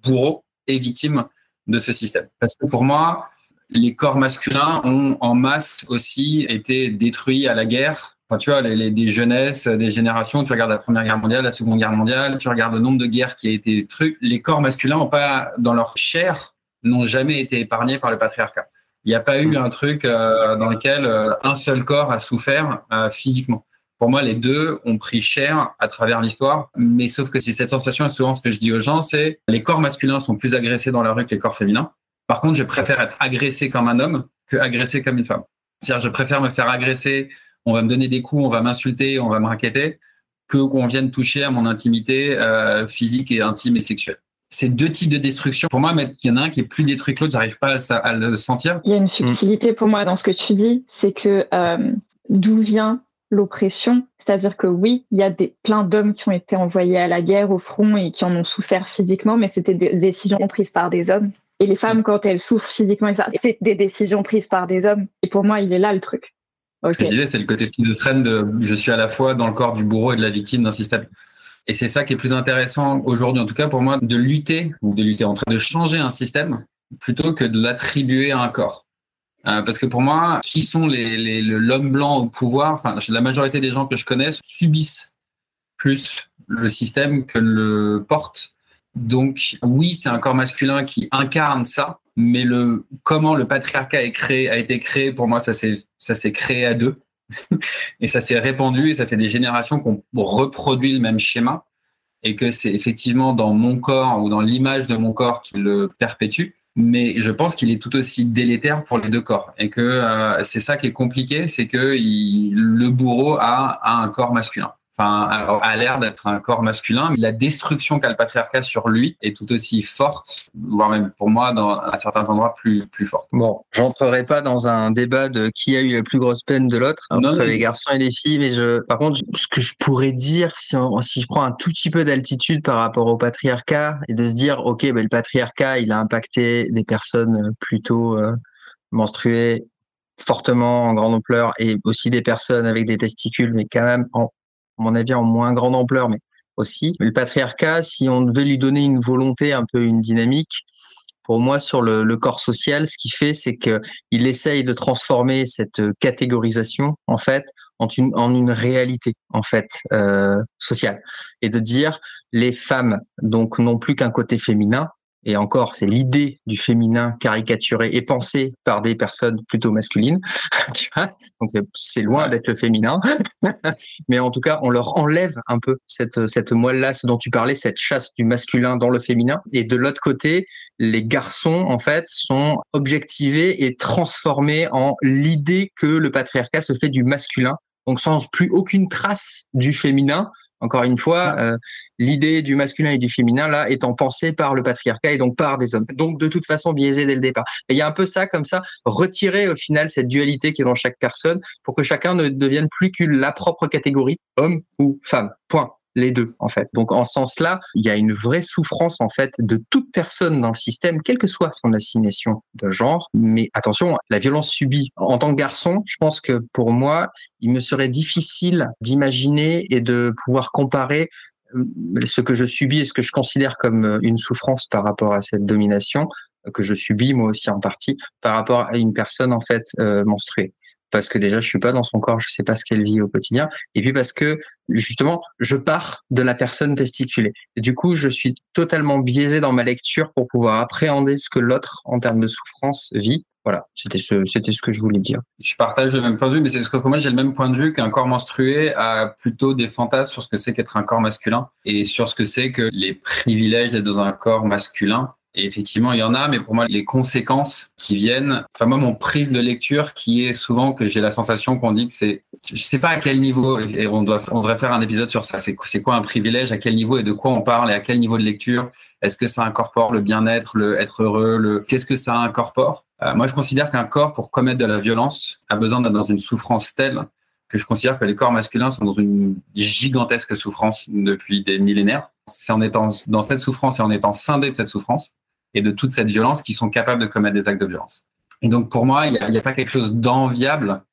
bourreau et victime de ce système. Parce que pour moi, les corps masculins ont en masse aussi été détruits à la guerre tu vois, les, des jeunesses, des générations, tu regardes la Première Guerre mondiale, la Seconde Guerre mondiale, tu regardes le nombre de guerres qui a été truc, les corps masculins pas, dans leur chair, n'ont jamais été épargnés par le patriarcat. Il n'y a pas eu un truc dans lequel un seul corps a souffert physiquement. Pour moi, les deux ont pris cher à travers l'histoire, mais sauf que c'est cette sensation, et souvent ce que je dis aux gens, c'est les corps masculins sont plus agressés dans la rue que les corps féminins. Par contre, je préfère être agressé comme un homme que agressé comme une femme. C'est-à-dire, je préfère me faire agresser, on va me donner des coups, on va m'insulter, on va me raqueter, que qu'on vienne toucher à mon intimité euh, physique et intime et sexuelle. C'est deux types de destruction. Pour moi, il y en a un qui est plus détruit que l'autre, j'arrive pas à, le sentir. Il y a une subtilité pour moi dans ce que tu dis, c'est que euh, d'où vient l'oppression, c'est-à-dire que oui, il y a des, plein d'hommes qui ont été envoyés à la guerre, au front et qui en ont souffert physiquement, mais c'était des décisions prises par des hommes. Et les femmes, quand elles souffrent physiquement, c'est des décisions prises par des hommes. Et pour moi, il est là le truc. Je disais, c'est le côté schizophrène de je suis à la fois dans le corps du bourreau et de la victime d'un système. Et c'est ça qui est plus intéressant aujourd'hui, en tout cas pour moi, de lutter ou de lutter en train de changer un système plutôt que de l'attribuer à un corps. Euh, parce que pour moi, qui sont les, l'homme blanc au pouvoir Enfin, la majorité des gens que je connais subissent plus le système que le portent. Donc oui, c'est un corps masculin qui incarne ça, mais le comment le patriarcat est créé, a été créé, pour moi, ça s'est créé à deux. et ça s'est répandu et ça fait des générations qu'on reproduit le même schéma et que c'est effectivement dans mon corps ou dans l'image de mon corps qui le perpétue. Mais je pense qu'il est tout aussi délétère pour les deux corps et que euh, c'est ça qui est compliqué, c'est que le bourreau a un corps masculin enfin, a l'air d'être un corps masculin, mais la destruction qu'a le patriarcat sur lui est tout aussi forte, voire même pour moi, dans, à certains endroits, plus, plus forte. Bon, j'entrerai pas dans un débat de qui a eu la plus grosse peine de l'autre, entre les garçons et les filles, mais je, par contre, ce que je pourrais dire, si, si je prends un tout petit peu d'altitude par rapport au patriarcat, et de se dire, OK, ben, le patriarcat, il a impacté des personnes plutôt euh, menstruées fortement en grande ampleur et aussi des personnes avec des testicules, mais quand même en à mon avis, en moins grande ampleur, mais aussi. Le patriarcat, si on devait lui donner une volonté, un peu une dynamique, pour moi, sur le, corps social, ce qu'il fait, c'est qu'il essaye de transformer cette catégorisation, en fait, en une, réalité, en fait, euh, sociale. Et de dire, les femmes, donc, n'ont plus qu'un côté féminin, et encore, c'est l'idée du féminin caricaturé et pensé par des personnes plutôt masculines, tu vois. Donc c'est loin d'être le féminin, mais en tout cas, on leur enlève un peu cette cette moelle-là, ce dont tu parlais, cette chasse du masculin dans le féminin. Et de l'autre côté, les garçons en fait sont objectivés et transformés en l'idée que le patriarcat se fait du masculin donc sans plus aucune trace du féminin, encore une fois, euh, l'idée du masculin et du féminin, là, étant pensée par le patriarcat et donc par des hommes. Donc, de toute façon, biaisé dès le départ. Et il y a un peu ça, comme ça, retirer au final cette dualité qui est dans chaque personne pour que chacun ne devienne plus que la propre catégorie, homme ou femme. Point les deux en fait. Donc en ce sens-là, il y a une vraie souffrance en fait de toute personne dans le système, quelle que soit son assignation de genre. Mais attention, la violence subie en tant que garçon, je pense que pour moi, il me serait difficile d'imaginer et de pouvoir comparer euh, ce que je subis et ce que je considère comme euh, une souffrance par rapport à cette domination euh, que je subis moi aussi en partie par rapport à une personne en fait menstruée parce que déjà je suis pas dans son corps, je sais pas ce qu'elle vit au quotidien, et puis parce que justement je pars de la personne testiculée. Du coup, je suis totalement biaisé dans ma lecture pour pouvoir appréhender ce que l'autre en termes de souffrance vit. Voilà, c'était ce, c'était ce que je voulais dire. Je partage le même point de vue, mais c'est ce que pour moi j'ai le même point de vue qu'un corps menstrué a plutôt des fantasmes sur ce que c'est qu'être un corps masculin et sur ce que c'est que les privilèges d'être dans un corps masculin et effectivement, il y en a, mais pour moi, les conséquences qui viennent, enfin moi, mon prise de lecture qui est souvent que j'ai la sensation qu'on dit que c'est, je sais pas à quel niveau, et on doit, on devrait faire un épisode sur ça. C'est, quoi un privilège, à quel niveau et de quoi on parle et à quel niveau de lecture. Est-ce que ça incorpore le bien-être, le être heureux, le, qu'est-ce que ça incorpore? Euh, moi, je considère qu'un corps, pour commettre de la violence, a besoin d'être dans une souffrance telle que je considère que les corps masculins sont dans une gigantesque souffrance depuis des millénaires. C'est en étant dans cette souffrance et en étant scindé de cette souffrance et de toute cette violence qui sont capables de commettre des actes de violence. Et donc pour moi, il n'y a, pas quelque chose d'enviable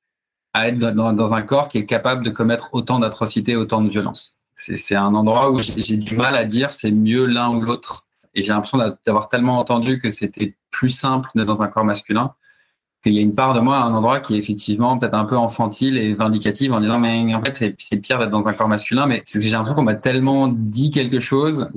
à être dans, un corps qui est capable de commettre autant d'atrocités, autant de violences. C'est un endroit où j'ai du mal à dire c'est mieux l'un ou l'autre. Et j'ai l'impression d'avoir tellement entendu que c'était plus simple d'être dans un corps masculin qu'il y a une part de moi à un endroit qui est effectivement peut-être un peu infantile et vindicative en disant mais en fait c'est pire d'être dans un corps masculin mais j'ai l'impression qu'on m'a tellement dit quelque chose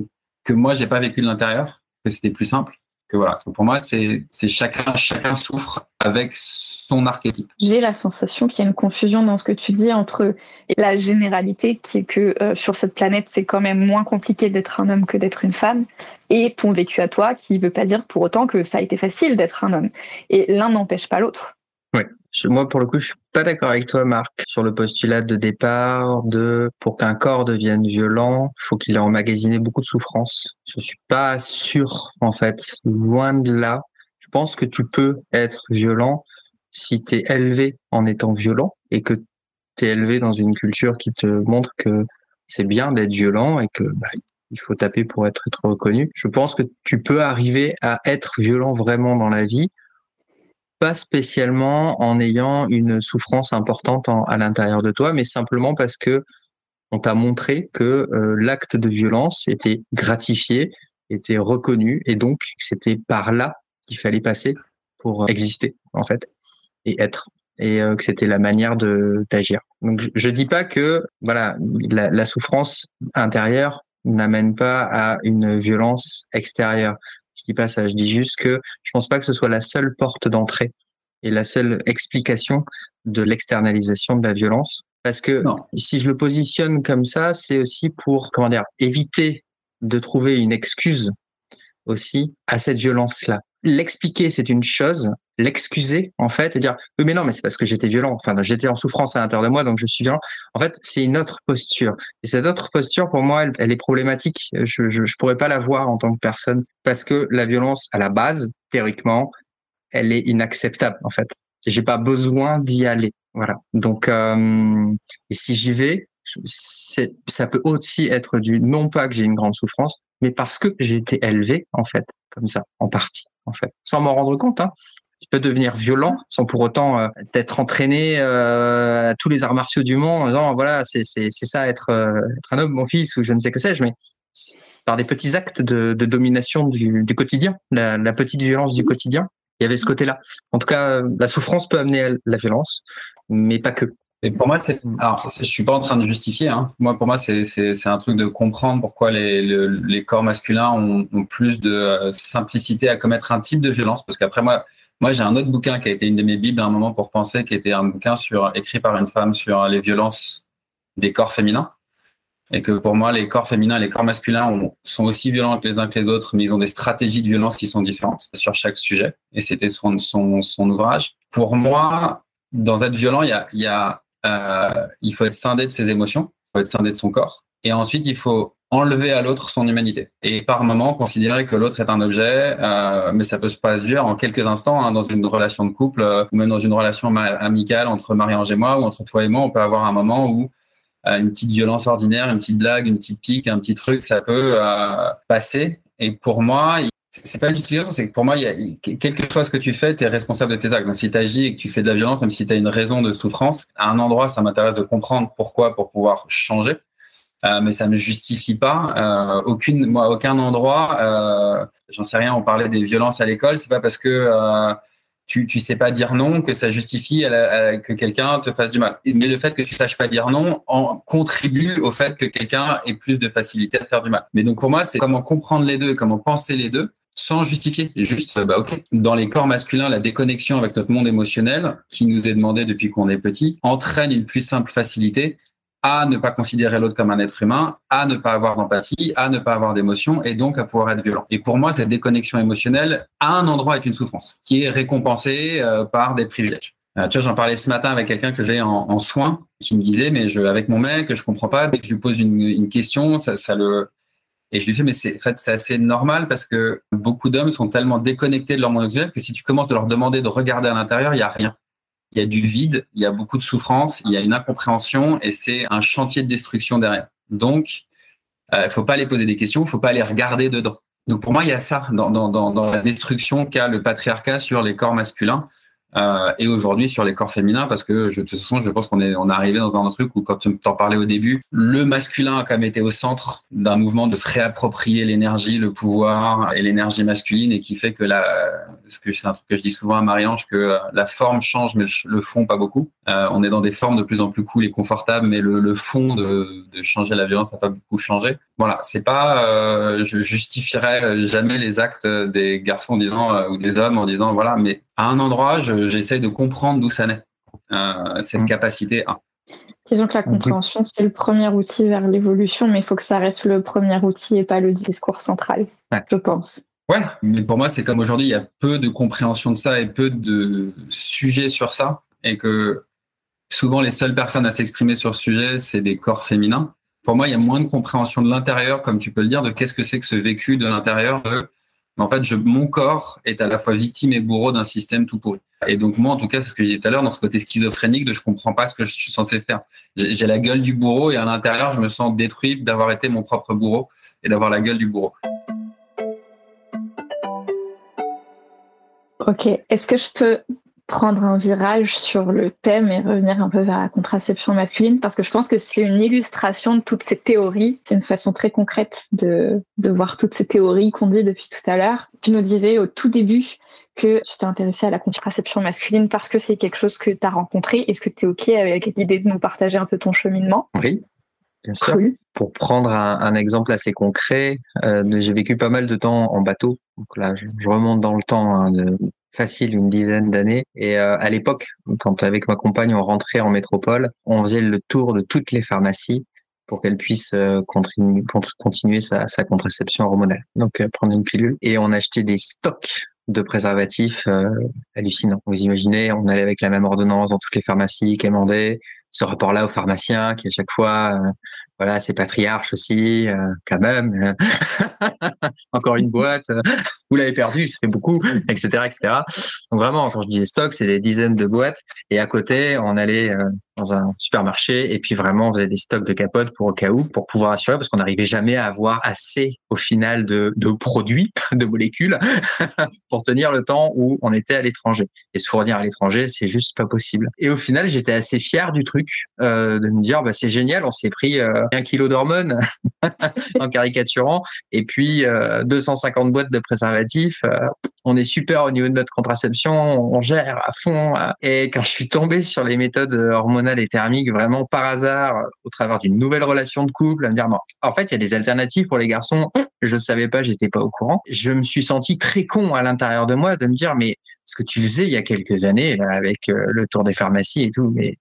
que moi j'ai pas vécu de l'intérieur que c'était plus simple. que voilà. Pour moi, c'est chacun, chacun souffre avec son archétype. J'ai la sensation qu'il y a une confusion dans ce que tu dis entre la généralité qui est que euh, sur cette planète, c'est quand même moins compliqué d'être un homme que d'être une femme, et ton vécu à toi qui ne veut pas dire pour autant que ça a été facile d'être un homme. Et l'un n'empêche pas l'autre. Oui. Moi, pour le coup, je suis pas d'accord avec toi, Marc, sur le postulat de départ de pour qu'un corps devienne violent, faut qu'il ait emmagasiné beaucoup de souffrance. Je suis pas sûr, en fait, loin de là. Je pense que tu peux être violent si tu es élevé en étant violent et que tu es élevé dans une culture qui te montre que c'est bien d'être violent et que bah, il faut taper pour être, être reconnu. Je pense que tu peux arriver à être violent vraiment dans la vie pas spécialement en ayant une souffrance importante à l'intérieur de toi, mais simplement parce que on t'a montré que euh, l'acte de violence était gratifié, était reconnu, et donc c'était par là qu'il fallait passer pour exister en fait et être, et euh, que c'était la manière de d'agir. Donc je, je, dis pas que voilà la souffrance intérieure n'amène pas à une violence extérieure je dis pas ça, je dis juste que je pense pas que ce soit la seule porte d'entrée et la seule explication de l'externalisation de la violence. Parce que si je le positionne comme ça, c'est aussi pour, comment dire, éviter de trouver une excuse aussi à cette violence-là l'expliquer, c'est une chose. L'excuser, en fait, et dire oui, mais non, mais c'est parce que j'étais violent. Enfin, j'étais en souffrance à l'intérieur de moi, donc je suis violent. En fait, c'est une autre posture. Et cette autre posture, pour moi, elle, est problématique. Je, je, je pourrais pas la voir en tant que personne parce que la violence, à la base, théoriquement, elle est inacceptable, en fait. J'ai pas besoin d'y aller. Voilà. Donc, euh, et si j'y vais, ça peut aussi être du non pas que j'ai une grande souffrance, mais parce que j'ai été élevé en fait comme ça, en partie en fait, sans m'en rendre compte. Hein. Je peux devenir violent sans pour autant euh, être entraîné euh, à tous les arts martiaux du monde en disant voilà c'est ça être euh, être un homme mon fils ou je ne sais que sais-je mais par des petits actes de, de domination du, du quotidien, la, la petite violence du quotidien. Il y avait ce côté-là. En tout cas, la souffrance peut amener à la violence, mais pas que. Et pour moi, c'est. Alors, je suis pas en train de justifier. Hein. Moi, pour moi, c'est c'est un truc de comprendre pourquoi les, les corps masculins ont, ont, plus de euh, simplicité à commettre un type de violence. Parce qu'après, moi, moi, j'ai un autre bouquin qui a été une de mes bibles à un moment pour penser, qui était un bouquin sur écrit par une femme sur les violences des corps féminins. Et que pour moi, les corps féminins et les corps masculins ont, sont aussi violents que les uns que les autres, mais ils ont des stratégies de violence qui sont différentes sur chaque sujet. Et c'était son, son, son ouvrage. Pour moi, dans être violent, il y a, il y a euh, il faut être scindé de ses émotions, il faut être scindé de son corps. Et ensuite, il faut enlever à l'autre son humanité. Et par moment, considérer que l'autre est un objet, euh, mais ça peut se passer en quelques instants, hein, dans une relation de couple, euh, ou même dans une relation amicale entre Marie-Ange et moi, ou entre toi et moi, on peut avoir un moment où une petite violence ordinaire, une petite blague, une petite pique, un petit truc, ça peut passer. Et pour moi, c'est pas une justification, c'est que pour moi, il y quel que soit ce que tu fais, tu es responsable de tes actes. Donc, si tu agis et que tu fais de la violence, même si tu as une raison de souffrance, à un endroit, ça m'intéresse de comprendre pourquoi pour pouvoir changer. Euh, mais ça ne justifie pas. Euh, aucune, moi, aucun endroit, euh, j'en sais rien, on parlait des violences à l'école, c'est pas parce que euh, tu, tu sais pas dire non que ça justifie à que quelqu'un te fasse du mal. Mais le fait que tu saches pas dire non en, contribue au fait que quelqu'un ait plus de facilité à faire du mal. Mais donc, pour moi, c'est comment comprendre les deux, comment penser les deux sans justifier. Juste, bah, ok. Dans les corps masculins, la déconnexion avec notre monde émotionnel, qui nous est demandé depuis qu'on est petit, entraîne une plus simple facilité à ne pas considérer l'autre comme un être humain, à ne pas avoir d'empathie, à ne pas avoir d'émotion et donc à pouvoir être violent. Et pour moi, cette déconnexion émotionnelle à un endroit est une souffrance qui est récompensée euh, par des privilèges. Euh, tu vois, j'en parlais ce matin avec quelqu'un que j'ai en, en, soins qui me disait, mais je, avec mon mec, je comprends pas, dès que je lui pose une, une question, ça, ça le, et je lui fais, mais c'est en fait, c'est assez normal parce que beaucoup d'hommes sont tellement déconnectés de leur monde émotionnel que si tu commences à leur demander de regarder à l'intérieur, il n'y a rien. Il y a du vide, il y a beaucoup de souffrance, il y a une incompréhension et c'est un chantier de destruction derrière. Donc, il euh, ne faut pas les poser des questions, il ne faut pas les regarder dedans. Donc pour moi, il y a ça dans, dans, dans la destruction qu'a le patriarcat sur les corps masculins. Euh, et aujourd'hui sur les corps féminins parce que je, de toute façon je pense qu'on est on est arrivé dans un truc où quand tu t'en parlais au début le masculin a quand même été au centre d'un mouvement de se réapproprier l'énergie le pouvoir et l'énergie masculine et qui fait que la ce que c'est un truc que je dis souvent à Marie-Ange que la forme change mais le, fond pas beaucoup. Euh, on est dans des formes de plus en plus cool et confortables mais le, le fond de, de changer la violence n'a pas beaucoup changé. Voilà, c'est pas, euh, je justifierai jamais les actes des garçons en disant euh, ou des hommes en disant voilà, mais à un endroit, j'essaie de comprendre d'où ça naît, euh, cette mmh. capacité. Disons que la compréhension, c'est le premier outil vers l'évolution, mais il faut que ça reste le premier outil et pas le discours central, je pense. Ouais, mais pour moi, c'est comme aujourd'hui, il y a peu de compréhension de ça et peu de sujets sur ça, et que souvent les seules personnes à s'exprimer sur ce sujet, c'est des corps féminins pour moi, il y a moins de compréhension de l'intérieur, comme tu peux le dire, de qu'est-ce que c'est que ce vécu de l'intérieur. En fait, mon corps est à la fois victime et bourreau d'un système tout pourri. Et donc moi, en tout cas, c'est ce que je disais tout à l'heure, dans ce côté schizophrénique de je comprends pas ce que je suis censé faire. J'ai la gueule du bourreau et à l'intérieur, je me sens détruit d'avoir été mon propre bourreau et d'avoir la gueule du bourreau. Ok. Est-ce que je peux prendre un virage sur le thème et revenir un peu vers la contraception masculine parce que je pense que c'est une illustration de toutes ces théories. C'est une façon très concrète de, de voir toutes ces théories qu'on dit depuis tout à l'heure. Tu nous disais au tout début que tu t'es intéressé à la contraception masculine parce que c'est quelque chose que tu as rencontré. Est-ce que tu es OK avec l'idée de nous partager un peu ton cheminement? Oui, bien sûr. Pour prendre un, exemple assez concret, euh, j'ai vécu pas mal de temps en bateau. Donc là, je, remonte dans le temps hein, de facile une dizaine d'années. Et euh, à l'époque, quand avec ma compagne on rentrait en métropole, on faisait le tour de toutes les pharmacies pour qu'elle puisse euh, continuer sa, sa, contraception hormonale. Donc euh, prendre une pilule et on achetait des stocks de préservatifs hallucinants. Vous imaginez, on allait avec la même ordonnance dans toutes les pharmacies, quémander ce rapport-là au pharmacien qui à chaque fois voilà, c'est patriarche aussi, euh, quand même. Encore une boîte, euh, vous l'avez perdu, ça fait beaucoup, etc., etc. Donc vraiment, quand je dis stock, c'est des dizaines de boîtes. Et à côté, on allait euh, dans un supermarché et puis vraiment, on faisait des stocks de capotes pour au cas où, pour pouvoir assurer, parce qu'on n'arrivait jamais à avoir assez au final de, de produits, de molécules, pour tenir le temps où on était à l'étranger. Et se fournir à l'étranger, c'est juste pas possible. Et au final, j'étais assez fier du truc, de me dire, bah, c'est génial, on s'est pris un kilo d'hormones en caricaturant, et puis 250 euh, boîtes de préservatifs. Euh, on est super au niveau de notre contraception, on gère à fond. Et quand je suis tombé sur les méthodes hormonales et thermiques, vraiment par hasard, au travers d'une nouvelle relation de couple, à me dire, en fait, il y a des alternatives pour les garçons. Je ne savais pas, j'étais pas au courant. Je me suis senti très con à l'intérieur de moi de me dire, mais ce que tu faisais il y a quelques années, avec euh, le tour des pharmacies et tout, mais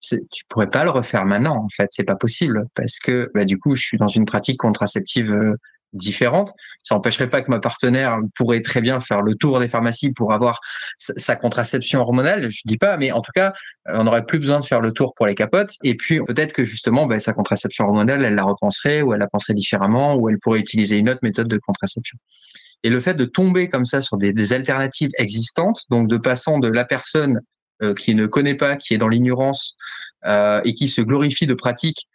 tu pourrais pas le refaire maintenant en fait c'est pas possible parce que bah, du coup je suis dans une pratique contraceptive euh, différente. Ça n'empêcherait pas que ma partenaire pourrait très bien faire le tour des pharmacies pour avoir sa, contraception hormonale je dis pas mais en tout cas on n'aurait plus besoin de faire le tour pour les capotes et puis peut-être que justement bah, sa contraception hormonale elle la repenserait ou elle la penserait différemment ou elle pourrait utiliser une autre méthode de contraception. Et le fait de tomber comme ça sur des, des alternatives existantes donc de passant de la personne qui ne connaît pas, qui est dans l'ignorance euh, et qui se glorifie de pratiques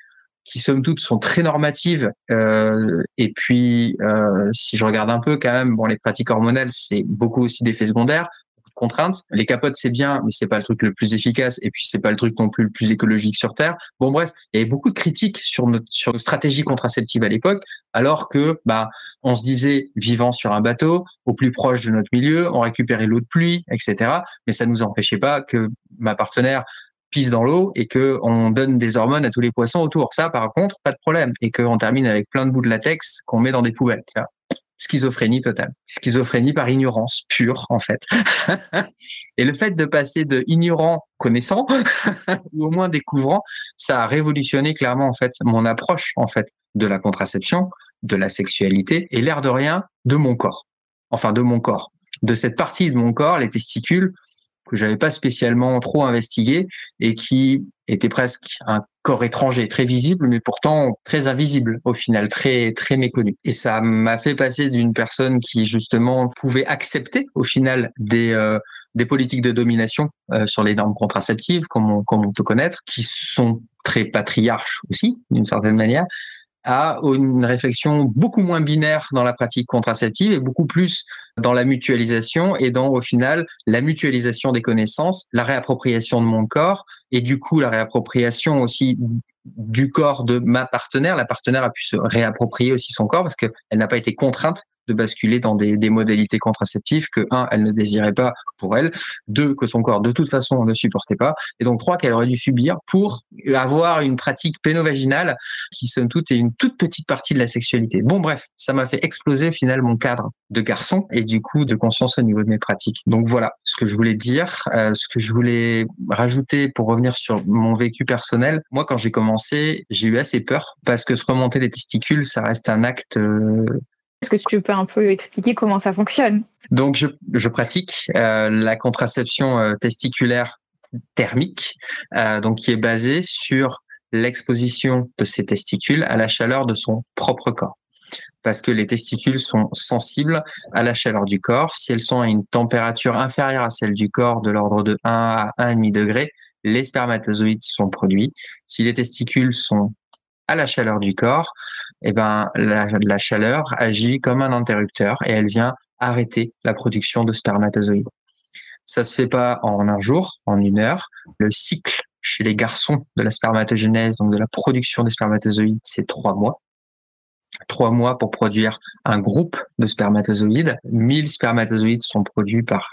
qui somme toute sont très normatives. Euh, et puis, euh, si je regarde un peu quand même, bon, les pratiques hormonales, c'est beaucoup aussi d'effets secondaires contraintes. Les capotes, c'est bien, mais c'est pas le truc le plus efficace. Et puis, c'est pas le truc non plus le plus écologique sur Terre. Bon, bref, il y avait beaucoup de critiques sur notre, sur nos stratégies contraceptives à l'époque, alors que, bah, on se disait, vivant sur un bateau, au plus proche de notre milieu, on récupérait l'eau de pluie, etc. Mais ça nous empêchait pas que ma partenaire pisse dans l'eau et que on donne des hormones à tous les poissons autour. Ça, par contre, pas de problème. Et qu'on termine avec plein de bouts de latex qu'on met dans des poubelles schizophrénie totale. Schizophrénie par ignorance pure, en fait. et le fait de passer de ignorant connaissant, ou au moins découvrant, ça a révolutionné clairement, en fait, mon approche, en fait, de la contraception, de la sexualité, et l'air de rien, de mon corps. Enfin, de mon corps. De cette partie de mon corps, les testicules, que j'avais pas spécialement trop investigué et qui était presque un corps étranger, très visible, mais pourtant très invisible au final, très très méconnu. Et ça m'a fait passer d'une personne qui justement pouvait accepter au final des euh, des politiques de domination euh, sur les normes contraceptives, comme on, comme on peut connaître, qui sont très patriarches aussi, d'une certaine manière, à une réflexion beaucoup moins binaire dans la pratique contraceptive et beaucoup plus dans la mutualisation et dans, au final, la mutualisation des connaissances, la réappropriation de mon corps et du coup la réappropriation aussi du corps de ma partenaire. La partenaire a pu se réapproprier aussi son corps parce qu'elle n'a pas été contrainte de basculer dans des, modalités contraceptives que un, elle ne désirait pas pour elle, deux, que son corps de toute façon ne supportait pas, et donc trois, qu'elle aurait dû subir pour avoir une pratique pénovaginale qui somme toute est une toute petite partie de la sexualité. Bon bref, ça m'a fait exploser au final mon cadre de garçon et du coup de conscience au niveau de mes pratiques. Donc voilà ce que je voulais dire, euh, ce que je voulais rajouter pour revenir sur mon vécu personnel. Moi quand j'ai commencé, j'ai eu assez peur parce que se remonter les testicules, ça reste un acte euh, est-ce que tu peux un peu expliquer comment ça fonctionne? Donc, je, pratique euh, la contraception euh, testiculaire thermique, euh, donc qui est basée sur l'exposition de ses testicules à la chaleur de son propre corps. Parce que les testicules sont sensibles à la chaleur du corps. Si elles sont à une température inférieure à celle du corps de l'ordre de 1 à 1,5 degré, les spermatozoïdes sont produits. Si les testicules sont à la chaleur du corps, eh ben, la, chaleur agit comme un interrupteur et elle vient arrêter la production de spermatozoïdes. Ça se fait pas en un jour, en une heure. Le cycle chez les garçons de la spermatogénèse, donc de la production des spermatozoïdes, c'est trois mois. Trois mois pour produire un groupe de spermatozoïdes. 1000 spermatozoïdes sont produits par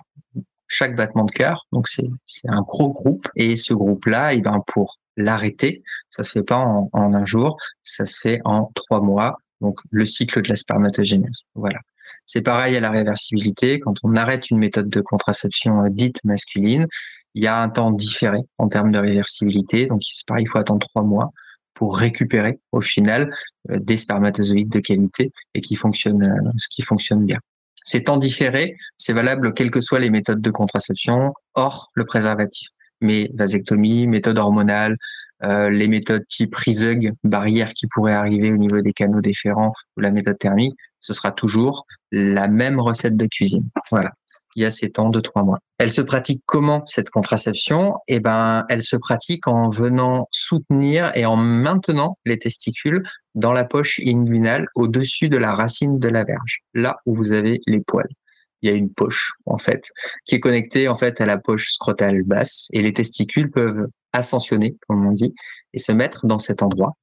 chaque battement de cœur. Donc c'est un gros groupe. Et ce groupe-là, eh ben pour l'arrêter. Ça se fait pas en, un jour, ça se fait en trois mois. Donc le cycle de la spermatogénèse. Voilà. C'est pareil à la réversibilité. Quand on arrête une méthode de contraception euh, dite masculine, il y a un temps différé en termes de réversibilité. Donc c'est pareil, il faut attendre trois mois pour récupérer au final euh, des spermatozoïdes de qualité et qui fonctionnent, euh, qui fonctionne bien. Ces temps différés, c'est valable quelles que soient les méthodes de contraception hors le préservatif mais vasectomie, méthode hormonale, euh, les méthodes type RISUG, barrière qui pourrait arriver au niveau des canaux déférents ou la méthode thermique, ce sera toujours la même recette de cuisine. Voilà. Il y a ces temps de trois mois. Elle se pratique comment cette contraception? Eh ben, elle se pratique en venant soutenir et en maintenant les testicules dans la poche inguinale au-dessus de la racine de la verge, là où vous avez les poils il y a une poche en fait qui est connectée en fait à la poche scrotale basse et les testicules peuvent ascensionner comme on dit et se mettre dans cet endroit.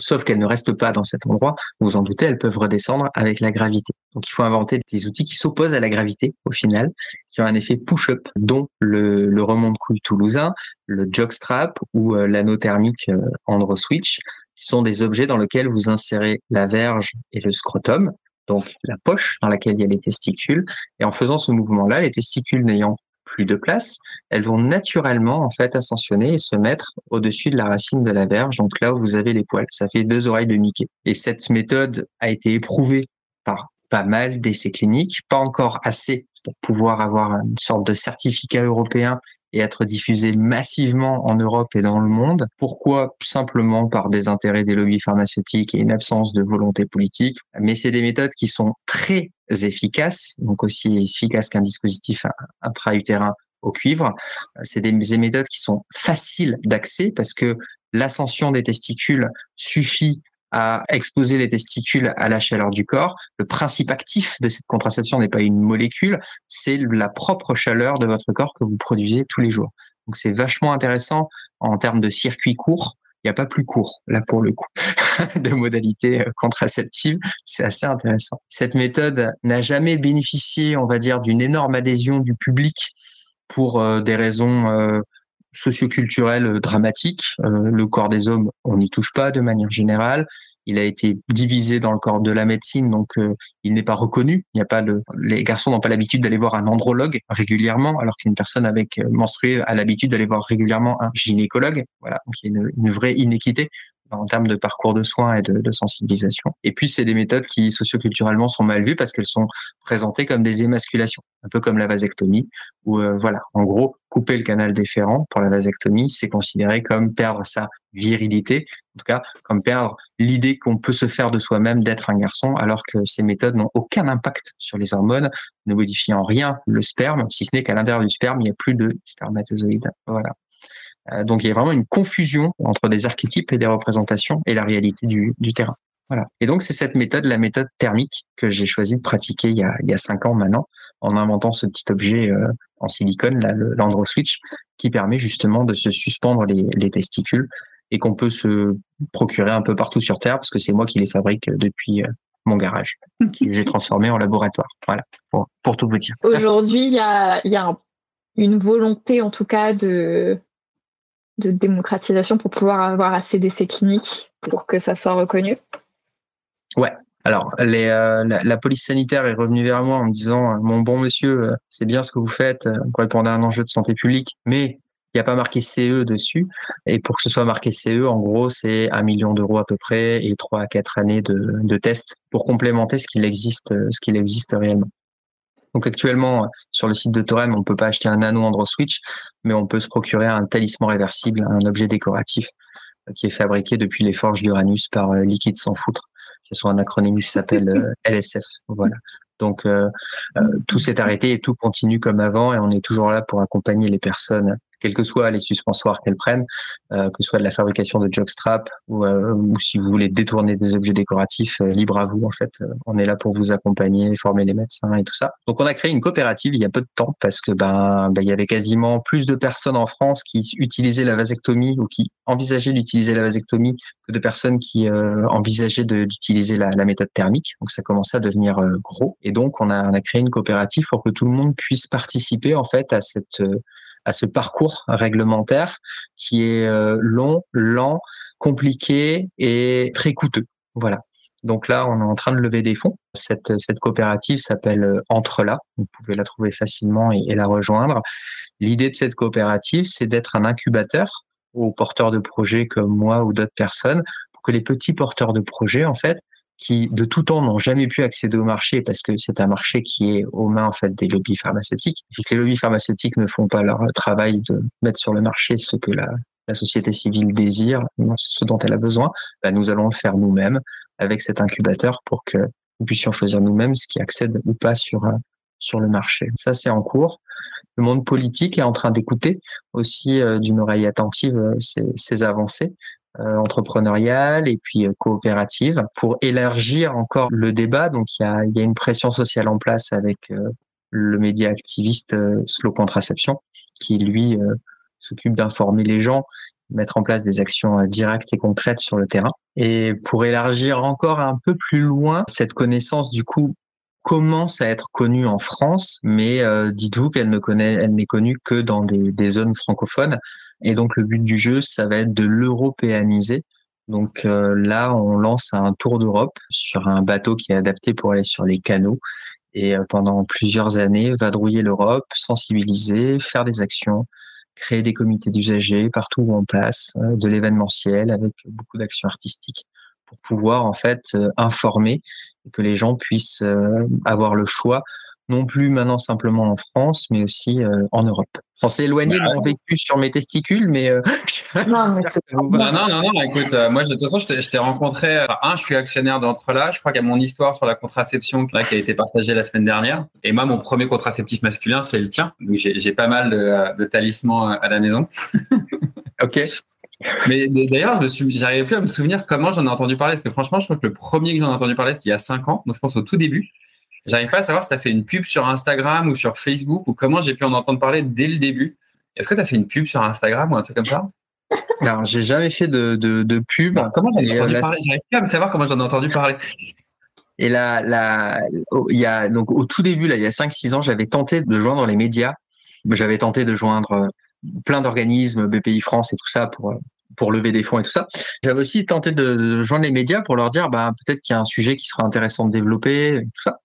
Sauf qu'elles ne restent pas dans cet endroit. Vous en doutez, elles peuvent redescendre avec la gravité. Donc il faut inventer des outils qui s'opposent à la gravité au final, qui ont un effet push-up, dont le, le remonte-couille toulousain, le jogstrap ou euh, l'anneau thermique euh, Androswitch, qui sont des objets dans lesquels vous insérez la verge et le scrotum donc la poche dans laquelle il y a les testicules. Et en faisant ce mouvement-là, les testicules n'ayant plus de place, elles vont naturellement en fait ascensionner et se mettre au-dessus de la racine de la verge, donc là où vous avez les poils. Ça fait deux oreilles de Mickey. Et cette méthode a été éprouvée par pas mal d'essais cliniques, pas encore assez pour pouvoir avoir une sorte de certificat européen et être diffusé massivement en Europe et dans le monde. Pourquoi? Simplement par des intérêts des lobbies pharmaceutiques et une absence de volonté politique. Mais c'est des méthodes qui sont très efficaces, donc aussi efficaces qu'un dispositif intra-utérin au cuivre. C'est des, des méthodes qui sont faciles d'accès parce que l'ascension des testicules suffit à exposer les testicules à la chaleur du corps. Le principe actif de cette contraception n'est pas une molécule, c'est la propre chaleur de votre corps que vous produisez tous les jours. Donc c'est vachement intéressant en termes de circuit court. Il n'y a pas plus court, là pour le coup, de modalité euh, contraceptive. C'est assez intéressant. Cette méthode n'a jamais bénéficié, on va dire, d'une énorme adhésion du public pour euh, des raisons euh, socioculturel euh, dramatique. Euh, le corps des hommes, on n'y touche pas de manière générale. Il a été divisé dans le corps de la médecine, donc euh, il n'est pas reconnu. Il n'y a pas les garçons n'ont pas l'habitude d'aller voir un andrologue régulièrement, alors qu'une personne avec menstruée a l'habitude d'aller voir régulièrement un gynécologue. Voilà, donc il y a une vraie inéquité en termes de parcours de soins et de, sensibilisation. Et puis, c'est des méthodes qui socioculturellement sont mal vues parce qu'elles sont présentées comme des émasculations, un peu comme la vasectomie, où euh, voilà, en gros, couper le canal déférent pour la vasectomie, c'est considéré comme perdre sa virilité, en tout cas comme perdre l'idée qu'on peut se faire de soi-même d'être un garçon, alors que ces méthodes n'ont aucun impact sur les hormones, ne modifient en rien le sperme, si ce n'est qu'à l'intérieur du sperme, il n'y a plus de spermatozoïdes. Voilà. Euh, donc il y a vraiment une confusion entre des archétypes et des représentations et la réalité du, du terrain. Voilà. Et donc c'est cette méthode, la méthode thermique, que j'ai choisi de pratiquer il y, a, il y a cinq ans maintenant, en inventant ce petit objet euh, en silicone, là, l'Andro Switch, qui permet justement de se suspendre les, les testicules et qu'on peut se procurer un peu partout sur Terre, parce que c'est moi qui les fabrique depuis euh, mon garage, que j'ai transformé en laboratoire. Voilà, pour, tout vous dire. Aujourd'hui, il y a, y a une volonté, en tout cas, de, de démocratisation pour pouvoir avoir assez d'essais cliniques pour que ça soit reconnu? Ouais, alors, euh, la, police sanitaire est revenue vers moi en me disant euh, Mon bon monsieur, euh, c'est bien ce que vous faites, vous répondez à un enjeu de santé publique, mais il n'y a pas marqué CE dessus. Et pour que ce soit marqué CE, en gros, c'est un million d'euros à peu près et trois à quatre années de, tests pour complémenter ce ce qu'il existe réellement. Donc actuellement, sur le site de Torem, on ne peut pas acheter un nano Andro Switch, mais on peut se procurer un talisman réversible, un objet décoratif qui est fabriqué depuis les forges d'Uranus par Liquide sans foutre qui sont un acronyme qui s'appelle euh, LSF. Voilà. Donc euh, euh, tout s'est arrêté et tout continue comme avant et on est toujours là pour accompagner les personnes quels que soient les suspensoires qu'elles prennent, euh, que ce soit de la fabrication de jockstrap ou, euh, ou si vous voulez détourner des objets décoratifs, euh, libre à vous en fait. on est là pour vous accompagner, former les médecins et tout ça. Donc on a créé une coopérative il y a peu de temps parce que ben, ben il y avait quasiment plus de personnes en France qui utilisaient la vasectomie ou qui envisageaient d'utiliser la vasectomie que de personnes qui envisageaient d'utiliser la, la, méthode thermique. Donc ça commençait à devenir gros et donc on a, on a créé une coopérative pour que tout le monde puisse participer en fait à cette à ce parcours réglementaire qui est euh, long, lent, compliqué et très coûteux. Voilà. Donc là, on est en train de lever des fonds. Cette, coopérative s'appelle euh, Entrela. Vous pouvez la trouver facilement et, la rejoindre. L'idée de cette coopérative, c'est d'être un incubateur aux porteurs de projets comme moi ou d'autres personnes pour que les petits porteurs de projets, en fait, qui de tout temps n'ont jamais pu accéder au marché parce que c'est un marché qui est aux mains en fait des lobbies pharmaceutiques. Les lobbies pharmaceutiques ne font pas leur travail de mettre sur le marché ce que la, la société civile désire, ce dont elle a besoin, bah, nous allons le faire nous-mêmes avec cet incubateur pour que nous puissions choisir nous-mêmes ce qui accède ou pas sur euh, sur le marché. Ça, c'est en cours. Le monde politique est en train d'écouter aussi euh, d'une oreille attentive euh, ces, ces avancées. Euh, entrepreneuriale et puis euh, coopérative pour élargir encore le débat. Donc il y a, y a une pression sociale en place avec euh, le média activiste Slow Contraception qui lui s'occupe d'informer les gens, mettre en place des actions directes et concrètes sur le terrain. Et pour élargir encore un peu plus loin cette connaissance du coup commence à être connue en France, mais dites-vous qu'elle ne connaît, elle n'est connue que dans des, des zones francophones. Et donc le but du jeu, ça va être de l'européaniser. Donc euh, là, on lance un tour d'Europe sur un bateau qui est adapté pour aller sur les canaux et euh, pendant plusieurs années vadrouiller l'Europe, sensibiliser, faire des actions, créer des comités d'usagers partout où on passe, euh, de l'événementiel avec beaucoup d'actions artistiques pour pouvoir en fait informer et que les gens puissent avoir le choix non plus maintenant simplement en France, mais aussi euh, en Europe. On s'est éloigné de mon vécu sur mes testicules, mais. Euh, non, non, non, non, écoute, euh, moi, de toute façon, je t'ai rencontré. un, je suis actionnaire d'Entre-là. Je crois qu'il y a mon histoire sur la contraception qui a été partagée la semaine dernière. Et moi, mon premier contraceptif masculin, c'est le tien. Donc, j'ai pas mal de, de, talismans à la maison. ok. Mais d'ailleurs, je me j'arrivais plus à me souvenir comment j'en ai entendu parler. Parce que franchement, je crois que le premier que j'en ai entendu parler, c'était il y a cinq ans. Donc, je pense au tout début. J'arrive pas à savoir si tu as fait une pub sur Instagram ou sur Facebook ou comment j'ai pu en entendre parler dès le début. Est-ce que tu as fait une pub sur Instagram ou un truc comme ça? Alors, j'ai jamais fait de, de, pub. comment j'en ai entendu parler? J'arrive pas à me savoir comment j'en ai entendu parler. Et là, là, il y a, donc, au tout début, là, il y a 5-6 ans, j'avais tenté de joindre les médias. J'avais tenté de joindre euh, plein d'organismes, BPI France et tout ça, pour, euh, pour lever des fonds et tout ça. J'avais aussi tenté de joindre les médias pour leur dire, bah, peut-être qu'il y a un sujet qui sera intéressant de développer et tout ça.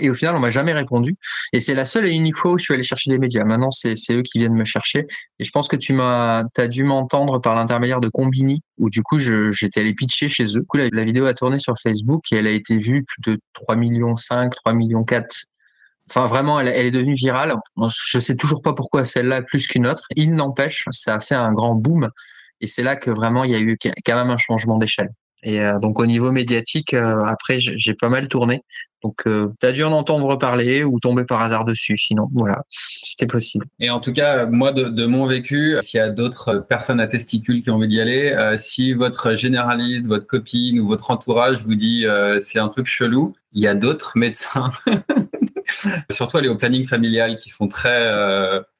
Et au final, on m'a jamais répondu. Et c'est la seule et unique fois où je suis allé chercher des médias. Maintenant, c'est eux qui viennent me chercher. Et je pense que tu m'as, as dû m'entendre par l'intermédiaire de Combini, où du coup, j'étais allé pitcher chez eux. Du coup, la, la, vidéo a tourné sur Facebook et elle a été vue plus de 3 millions 5, 3 millions 4. Enfin, vraiment, elle, est devenue virale. Je sais toujours pas pourquoi celle-là plus qu'une autre. Il n'empêche, ça a fait un grand boom. Et c'est là que vraiment, il y a eu quand même un changement d'échelle. Et euh, donc au niveau médiatique, euh, après j'ai pas mal tourné. Donc euh, tu as dû en entendre reparler ou tomber par hasard dessus. Sinon, voilà, c'était possible. Et en tout cas, moi de, de mon vécu, s'il y a d'autres personnes à testicules qui ont envie d'y aller, si votre généraliste, votre copine ou votre entourage vous dit c'est un truc chelou, il y a d'autres médecins. Surtout aller au planning familial qui sont très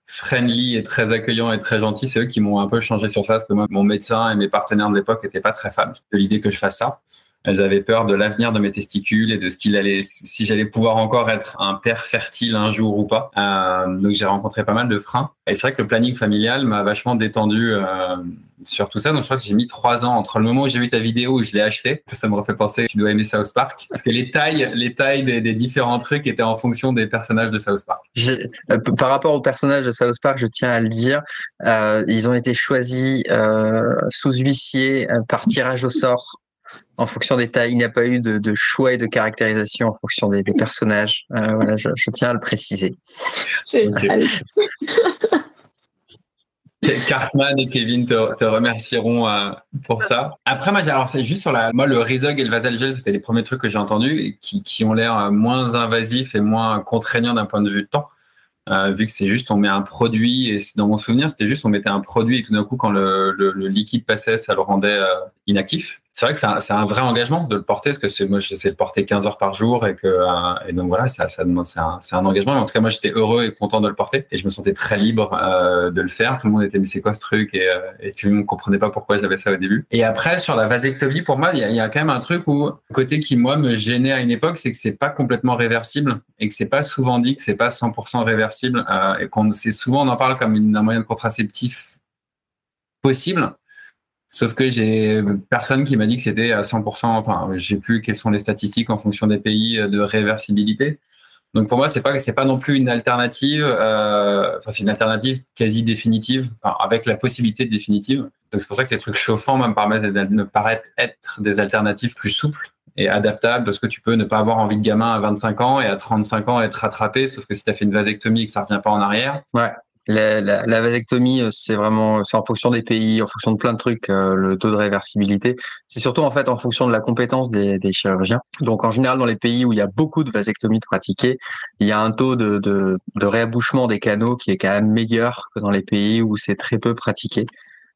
friendly et très accueillant et très gentil. C'est eux qui m'ont un peu changé sur ça, parce que moi, mon médecin et mes partenaires de l'époque n'étaient pas très fans de l'idée que je fasse ça. Elles avaient peur de l'avenir de mes testicules et de ce qu'il allait, si j'allais pouvoir encore être un père fertile un jour ou pas. Euh, donc j'ai rencontré pas mal de freins. Et c'est vrai que le planning familial m'a vachement détendu euh, sur tout ça. Donc je crois que j'ai mis trois ans entre le moment où j'ai vu ta vidéo et je l'ai acheté. Ça me refait penser que tu dois aimer South Park parce que les tailles, les tailles des, différents trucs étaient en fonction des personnages de South Park. Euh, par rapport aux personnages de South Park, je tiens à le dire, ils ont été choisis sous huissier par tirage au sort en fonction des tailles. Il n'y a pas eu de, choix et de caractérisation en fonction des, personnages. Euh, voilà, je, tiens à le préciser. Cartman et Kevin te, remercieront euh, pour ça. Après, moi, alors c'est juste sur la, moi le Rizog et le Vasal Gel, c'était les premiers trucs que j'ai entendus et qui, qui ont l'air euh, moins invasifs et moins contraignants d'un point de vue de temps. Euh, vu que c'est juste on met un produit et dans mon souvenir c'était juste on mettait un produit et tout d'un coup quand le, le, le liquide passait ça le rendait euh, inactif c'est vrai que c'est un, un, vrai engagement de le porter parce que c'est moi j'essaie de porter 15 heures par jour et que euh, et donc voilà ça, ça demande c'est un, un, engagement. En tout cas moi j'étais heureux et content de le porter et je me sentais très libre euh, de le faire. Tout le monde était mais c'est quoi ce truc? Et, et tout le monde comprenait pas pourquoi j'avais ça au début. Et après sur la vasectomie pour moi il y a, y a, quand même un truc où côté qui moi me gênait à une époque c'est que c'est pas complètement réversible et que c'est pas souvent dit que c'est pas 100% réversible euh, et qu'on c'est souvent on en parle comme une, un moyen de contraceptif possible. Sauf que j'ai personne qui m'a dit que c'était à 100%. Enfin, j'ai plus quelles sont les statistiques en fonction des pays de réversibilité. Donc pour moi, c'est pas c'est pas non plus une alternative. Euh, enfin, c'est une alternative quasi définitive, enfin, avec la possibilité définitive. Donc c'est pour ça que les trucs chauffants me paraissent, me paraissent être des alternatives plus souples et adaptable parce que tu peux ne pas avoir envie de gamin à 25 ans et à 35 ans être rattrapé, sauf que si tu as fait une vasectomie et que ça revient pas en arrière. Ouais. La, vasectomie, euh, c'est vraiment, c'est en fonction des pays, en fonction de plein de trucs, euh, le taux de réversibilité. C'est surtout en fait en fonction de la compétence des, des, chirurgiens. Donc en général, dans les pays où il y a beaucoup de vasectomies pratiquées, il y a un taux de, de, de réabouchement des canaux qui est quand même meilleur que dans les pays où c'est très peu pratiqué.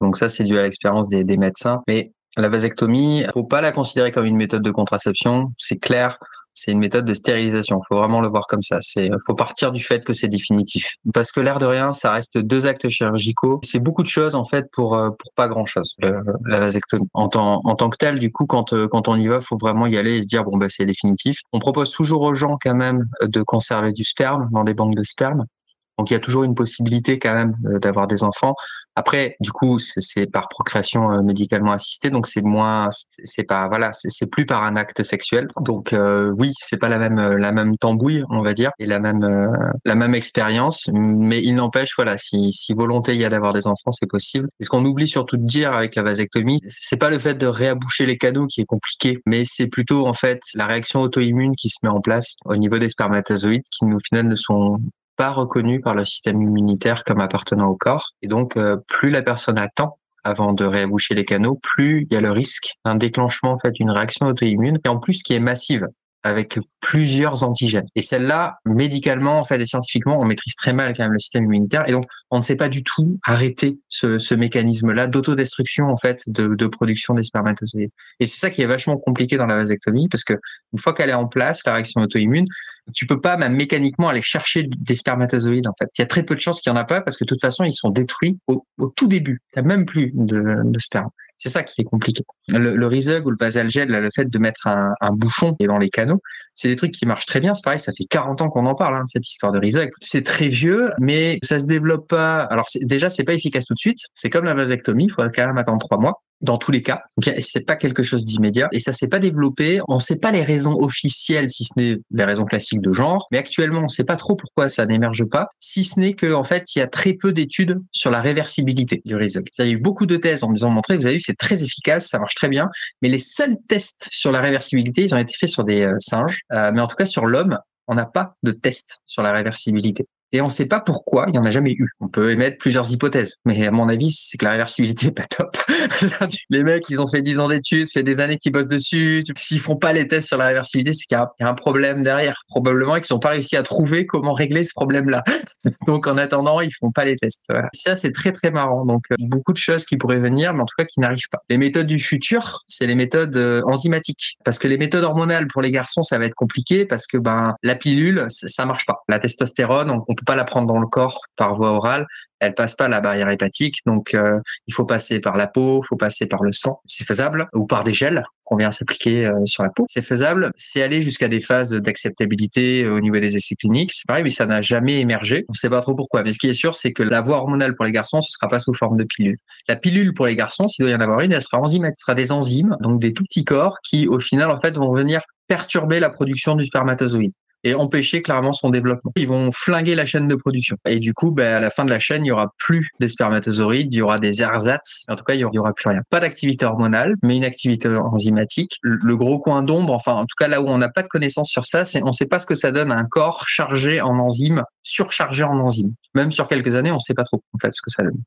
Donc ça, c'est dû à l'expérience des, des médecins. Mais la vasectomie, faut pas la considérer comme une méthode de contraception. C'est clair, c'est une méthode de stérilisation. Faut vraiment le voir comme ça. C'est, faut partir du fait que c'est définitif. Parce que l'air de rien, ça reste deux actes chirurgicaux. C'est beaucoup de choses en fait pour euh, pour pas grand chose. la vasectomie en tant en tant que tel, du coup, quand euh, quand on y va, faut vraiment y aller et se dire bon bah c'est définitif. On propose toujours aux gens quand même de conserver du sperme dans des banques de sperme. Donc il y a toujours une possibilité quand même euh, d'avoir des enfants. Après, du coup, c'est par procréation euh, médicalement assistée, donc c'est moins, c'est pas voilà, c'est plus par un acte sexuel. Donc euh, oui, c'est pas la même la même tambouille, on va dire, et la même la même expérience. Mais il n'empêche, voilà, si, si volonté il y a d'avoir des enfants, c'est possible. Et ce qu'on oublie surtout de dire avec la vasectomie, c'est pas le fait de réaboucher les canaux qui est compliqué, mais c'est plutôt en fait la réaction auto-immune qui se met en place au niveau des spermatozoïdes qui nous finalement ne sont pas reconnu par le système immunitaire comme appartenant au corps. Et donc, euh, plus la personne attend avant de réaboucher les canaux, plus il y a le risque d'un déclenchement en fait d'une réaction auto-immune et en plus qui est massive avec plusieurs antigènes. Et celle-là, médicalement, en fait, et scientifiquement, on maîtrise très mal quand même le système immunitaire. Et donc, on ne sait pas du tout arrêter ce, mécanisme-là d'autodestruction, en fait, de, production des spermatozoïdes. Et c'est ça qui est vachement compliqué dans la vasectomie, parce que une fois qu'elle est en place, la réaction auto-immune, tu peux pas même mécaniquement aller chercher des spermatozoïdes, en fait. Il y a très peu de chances qu'il y en a pas, parce que de toute façon, ils sont détruits au, tout début. Tu même plus de, sperme. C'est ça qui est compliqué. Le, le ou le Vasalgel, le fait de mettre un, un bouchon dans les canaux, c'est des trucs qui marchent très bien. C'est pareil, ça fait 40 ans qu'on en parle, hein, cette histoire de Rizug. C'est très vieux, mais ça se développe pas. Alors déjà, c'est pas efficace tout de suite. C'est comme la vasectomie, il faut quand même attendre trois mois dans tous les cas. Donc c'est pas quelque chose d'immédiat. Et ça s'est pas développé. On sait pas les raisons officielles, si ce n'est les raisons classiques de genre, mais actuellement on sait pas trop pourquoi ça n'émerge pas, si ce n'est que en fait il y a très peu d'études sur la réversibilité du Rizog. Il y a eu beaucoup de thèses en nous ont montré, vous avez vu, c'est très efficace, ça marche très bien, mais les seuls tests sur la réversibilité, ils ont été faits sur des euh, singes, euh, mais en tout cas sur l'homme, on n'a pas de test sur la réversibilité et on ne sait pas pourquoi, il n'y en a jamais eu. On peut émettre plusieurs hypothèses, mais à mon avis, c'est que la réversibilité n'est pas top. les mecs, ils ont fait 10 ans d'études, fait des années qu'ils bossent dessus. S'ils font pas les tests sur la réversibilité, c'est qu'il y, a un problème derrière. Probablement qu'ils n'ont pas réussi à trouver comment régler ce problème-là. Donc en attendant, ils font pas les tests. Ça, c'est très très marrant. Donc euh, beaucoup de choses qui pourraient venir, mais en tout cas qui n'arrivent pas. Les méthodes du futur, c'est les méthodes euh, enzymatiques, parce que les méthodes hormonales pour les garçons, ça va être compliqué parce que ben la pilule, ça, ça marche pas. La testostérone, on, on peut pas la prendre dans le corps par voie orale. Elle passe pas la barrière hépatique, donc euh, il faut passer par la peau, il faut passer par le sang. C'est faisable ou par des gels qu'on vient s'appliquer euh, sur la peau. C'est faisable. C'est aller jusqu'à des phases d'acceptabilité au niveau des essais cliniques. C'est pareil, mais ça n'a jamais émergé. On sait pas trop pourquoi. Mais ce qui est sûr, c'est que la voie hormonale pour les garçons, ce sera pas sous forme de pilule. La pilule pour les garçons, s'il doit y en avoir une, elle sera enzymatique. Ce sera des enzymes, donc des tout petits corps qui, au final, en fait, vont venir perturber la production du spermatozoïde et empêcher clairement son développement. Ils vont flinguer la chaîne de production. Et du coup, ben, à la fin de la chaîne, il y aura plus des spermatozoïdes, il y aura des ersatz. En tout cas, il y aura, plus rien. Pas d'activité hormonale, mais une activité enzymatique. Le gros coin d'ombre, enfin, en tout cas, là où on n'a pas de connaissance sur ça, c'est on ne sait pas ce que ça donne à un corps chargé en enzymes, surchargé en enzymes. Même sur quelques années, on ne sait pas trop, en fait, ce que ça donne.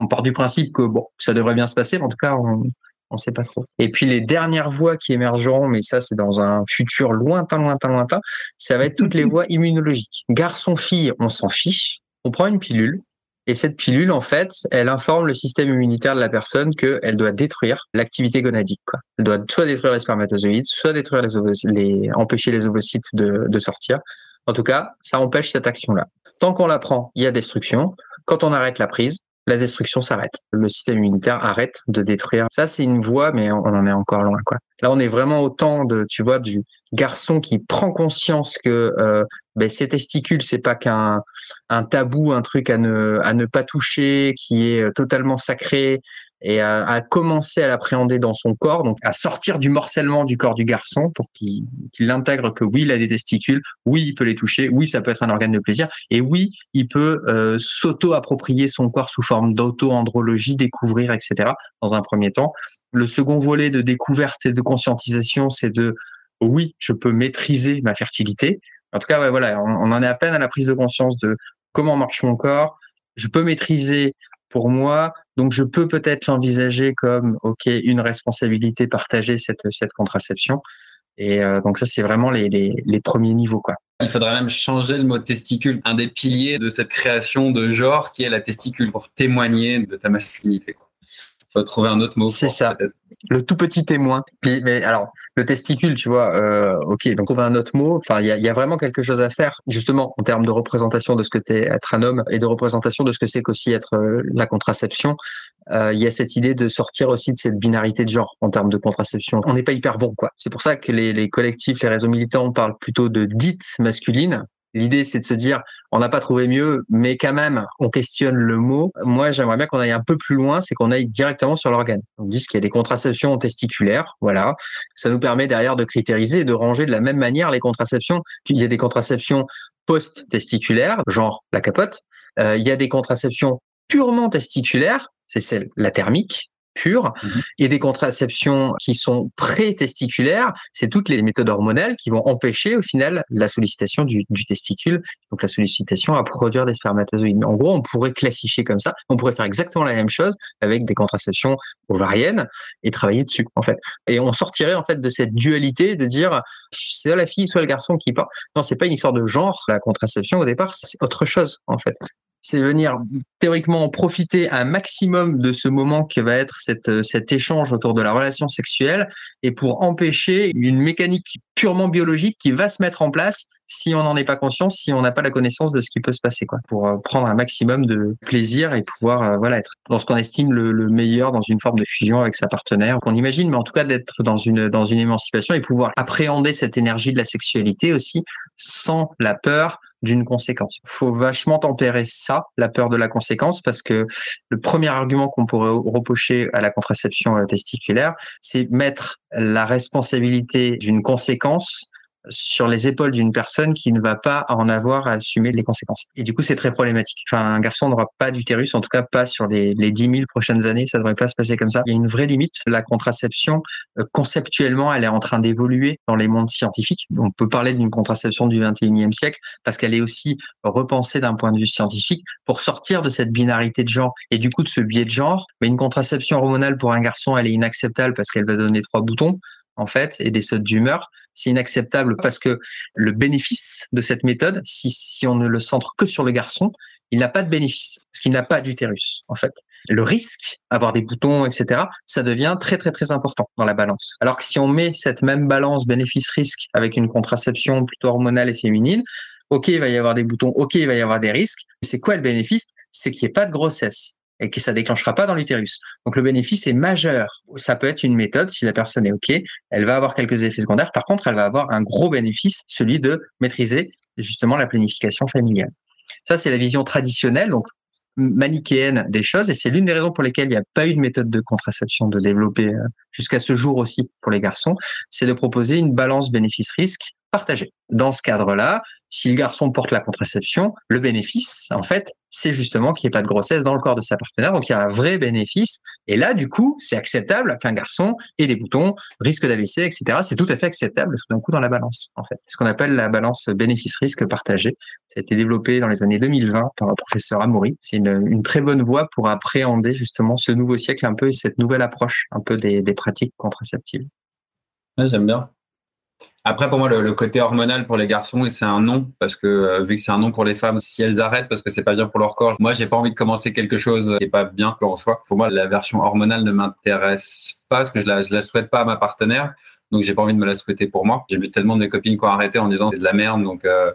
On part du principe que, bon, ça devrait bien se passer, mais en tout cas, on, on sait pas trop. Et puis les dernières voies qui émergeront, mais ça c'est dans un futur lointain, lointain, lointain, ça va être toutes les voies immunologiques. Garçon-fille, on s'en fiche. On prend une pilule. Et cette pilule, en fait, elle informe le système immunitaire de la personne qu'elle doit détruire l'activité gonadique. Quoi. Elle doit soit détruire les spermatozoïdes, soit détruire les, les empêcher les ovocytes de, de sortir. En tout cas, ça empêche cette action-là. Tant qu'on la prend, il y a destruction. Quand on arrête la prise, la destruction s'arrête. Le système immunitaire arrête de détruire. Ça, c'est une voie, mais on en est encore loin, quoi. Là, on est vraiment au temps de, tu vois, du garçon qui prend conscience que euh, ben, ses testicules, c'est pas qu'un un tabou, un truc à ne pas toucher, qui est euh, totalement sacré, et à, à commencer à l'appréhender dans son corps, donc à sortir du morcellement du corps du garçon pour qu'il qu'il intègre que oui, il a des testicules, oui, il peut les toucher, oui, ça peut être un organe de plaisir, et oui, il peut euh, s'auto-approprier son corps sous forme d'auto-andrologie, découvrir, etc. Dans un premier temps, le second volet de découverte et de conscientisation, c'est de oui, je peux maîtriser ma fertilité. En tout cas, ouais, voilà, on en est à peine à la prise de conscience de comment marche mon corps. Je peux maîtriser pour moi, donc je peux peut-être l'envisager comme ok une responsabilité partagée cette contraception. Et euh, donc ça c'est vraiment les, les, les premiers niveaux quoi. Il faudrait même changer le mot testicule, un des piliers de cette création de genre qui est la testicule pour témoigner de ta masculinité. Faut trouver un autre mot. C'est ça. Le tout petit témoin. Puis, mais alors, le testicule, tu vois, euh, ok, donc on va un autre mot. Enfin, il y a, y a, vraiment quelque chose à faire, justement, en termes de représentation de ce que t'es être un homme et de représentation de ce que c'est qu'aussi être euh, la contraception. Euh, il y a cette idée de sortir aussi de cette binarité de genre en termes de contraception. On n'est pas hyper bon, quoi. C'est pour ça que les, les collectifs, les réseaux militants parlent plutôt de dites masculines L'idée, c'est de se dire, on n'a pas trouvé mieux, mais quand même, on questionne le mot. Moi, j'aimerais bien qu'on aille un peu plus loin, c'est qu'on aille directement sur l'organe. On dit qu'il y a des contraceptions testiculaires, voilà. Ça nous permet derrière de critériser et de ranger de la même manière les contraceptions. Il y a des contraceptions post-testiculaires, genre la capote. Euh, il y a des contraceptions purement testiculaires, c'est celle la thermique, pure. Mhm. Et des contraceptions qui sont pré-testiculaires, c'est toutes les méthodes hormonales qui vont empêcher au final la sollicitation du, du, testicule, donc la sollicitation à produire des spermatozoïdes. En gros, on pourrait classifier comme ça. On pourrait faire exactement la même chose avec des contraceptions ovariennes et travailler dessus, en fait. Et on sortirait en fait de cette dualité de dire c'est la fille, soit le garçon qui part. Non, c'est pas une histoire de genre. La contraception au départ, c'est autre chose en fait c'est venir théoriquement profiter un maximum de ce moment qui va être cette, cet échange autour de la relation sexuelle et pour empêcher une mécanique purement biologique qui va se mettre en place si on n'en est pas conscient, si on n'a pas la connaissance de ce qui peut se passer, pour euh, prendre un maximum de plaisir et pouvoir euh, voilà être dans ce qu'on estime le, le, meilleur dans une forme de fusion avec sa partenaire qu'on imagine, mais en tout cas d'être dans une émancipation et pouvoir appréhender cette énergie de la sexualité aussi sans la peur d'une conséquence. Faut vachement tempérer ça, la peur de la conséquence, parce que le premier argument qu'on pourrait reprocher à la contraception euh, testiculaire, c'est mettre la responsabilité d'une conséquence sur les épaules d'une personne qui ne va pas en avoir à assumer les conséquences. Et du coup, c'est très problématique. Enfin, un garçon n'aura pas d'utérus, en tout cas pas sur les, les 10 000 prochaines années, ça devrait pas se passer comme ça. Il y a une vraie limite. La contraception, euh, conceptuellement, elle est en train d'évoluer dans les mondes scientifiques. On peut parler d'une contraception du 21e siècle parce qu'elle est aussi repensée d'un point de vue scientifique pour sortir de cette binarité de genre et du coup de ce biais de genre. Mais une contraception hormonale pour un garçon, elle est inacceptable parce qu'elle va donner trois boutons en fait, et des sautes d'humeur. C'est inacceptable parce que le bénéfice de cette méthode, si, si on ne le centre que sur le garçon, il n'a pas de bénéfice, parce qu'il n'a pas d'utérus, en fait. Le risque, avoir des boutons, etc., ça devient très, très, très important dans la balance. Alors que si on met cette même balance bénéfice-risque avec une contraception plutôt hormonale et féminine, ok, il va y avoir des boutons, ok, il va y avoir des risques. C'est quoi le bénéfice? C'est qu'il n'y ait pas de grossesse et que ça déclenchera pas dans l'utérus. Donc le bénéfice est majeur. Ça peut être une méthode, si la personne est OK, elle va avoir quelques effets secondaires. Par contre, elle va avoir un gros bénéfice, celui de maîtriser justement la planification familiale. Ça, c'est la vision traditionnelle, donc manichéenne des choses, et c'est l'une des raisons pour lesquelles il n'y a pas eu de méthode de contraception de développer euh, jusqu'à ce jour aussi pour les garçons, c'est de proposer une balance bénéfice-risque partagée. Dans ce cadre-là, si le garçon porte la contraception, le bénéfice, en fait, c'est justement qu'il n'y ait pas de grossesse dans le corps de sa partenaire. Donc, il y a un vrai bénéfice. Et là, du coup, c'est acceptable qu'un garçon ait des boutons, risque d'AVC, etc. C'est tout à fait acceptable tout d'un coup dans la balance, en fait. Ce qu'on appelle la balance bénéfice-risque partagé. Ça a été développé dans les années 2020 par le professeur Amaury. C'est une, très bonne voie pour appréhender justement ce nouveau siècle un peu et cette nouvelle approche un peu des, pratiques contraceptives. J'aime bien. Après, pour moi, le, côté hormonal pour les garçons, c'est un non, parce que euh, vu que c'est un non pour les femmes, si elles arrêtent parce que c'est pas bien pour leur corps, moi, j'ai pas envie de commencer quelque chose qui est pas bien pour soi. Pour moi, la version hormonale ne m'intéresse pas, parce que je la, je la souhaite pas à ma partenaire, donc j'ai pas envie de me la souhaiter pour moi. J'ai vu tellement de mes copines qui ont arrêté en disant c'est de la merde, donc euh,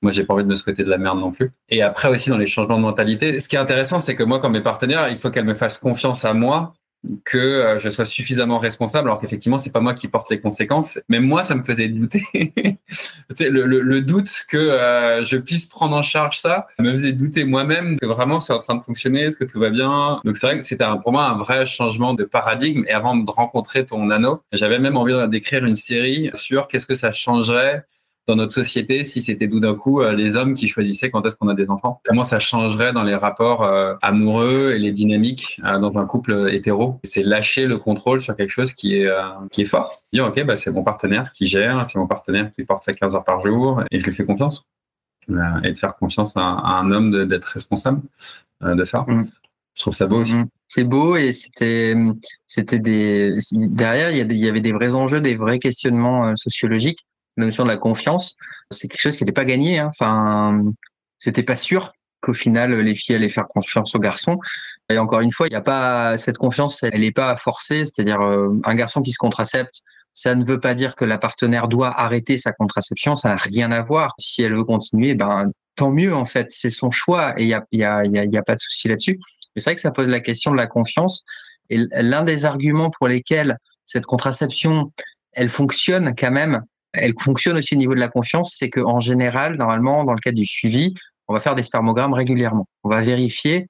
moi, j'ai pas envie de me souhaiter de la merde non plus. Et après aussi, dans les changements de mentalité, ce qui est intéressant, c'est que moi, comme mes partenaires, il faut qu'elles me fassent confiance à moi que euh, je sois suffisamment responsable, alors qu'effectivement, c'est pas moi qui porte les conséquences. Même moi, ça me faisait douter. le, le, le, doute que euh, je puisse prendre en charge ça me faisait douter moi-même que vraiment c'est en train de fonctionner, est-ce que tout va bien? Donc c'est vrai que c'était pour moi un vrai changement de paradigme. Et avant de rencontrer ton anneau, j'avais même envie d'écrire une série sur qu'est-ce que ça changerait dans notre société si c'était tout d'un coup euh, les hommes qui choisissaient quand est-ce qu'on a des enfants Comment ça changerait dans les rapports euh, amoureux et les dynamiques euh, dans un couple hétéro? C'est lâcher le contrôle sur quelque chose qui est qui est fort. Dire ok bah c'est mon partenaire qui gère, c'est mon partenaire qui porte ça 15 heures par jour et je lui fais confiance et de faire confiance à, un homme d'être responsable de ça. Mm. Je trouve ça beau aussi. Mm. C'est beau et c'était c'était des derrière il y, il y avait des vrais enjeux, des vrais questionnements sociologiques la notion de la confiance, c'est quelque chose qui n'était pas gagné. Hein. Enfin, c'était pas sûr qu'au final les filles allaient faire confiance aux garçons. Et encore une fois, il n'y a pas cette confiance, elle n'est pas forcée. C'est-à-dire euh, un garçon qui se contracepte, ça ne veut pas dire que la partenaire doit arrêter sa contraception. Ça n'a rien à voir. Si elle veut continuer, ben tant mieux en fait. C'est son choix et il y a, y, a, y a pas de souci là-dessus. Mais c'est vrai que ça pose la question de la confiance. Et l'un des arguments pour lesquels cette contraception, elle fonctionne quand même, elle fonctionne aussi au niveau de la confiance, c'est qu'en général, normalement, dans le cadre du suivi, on va faire des spermogrammes régulièrement. On va vérifier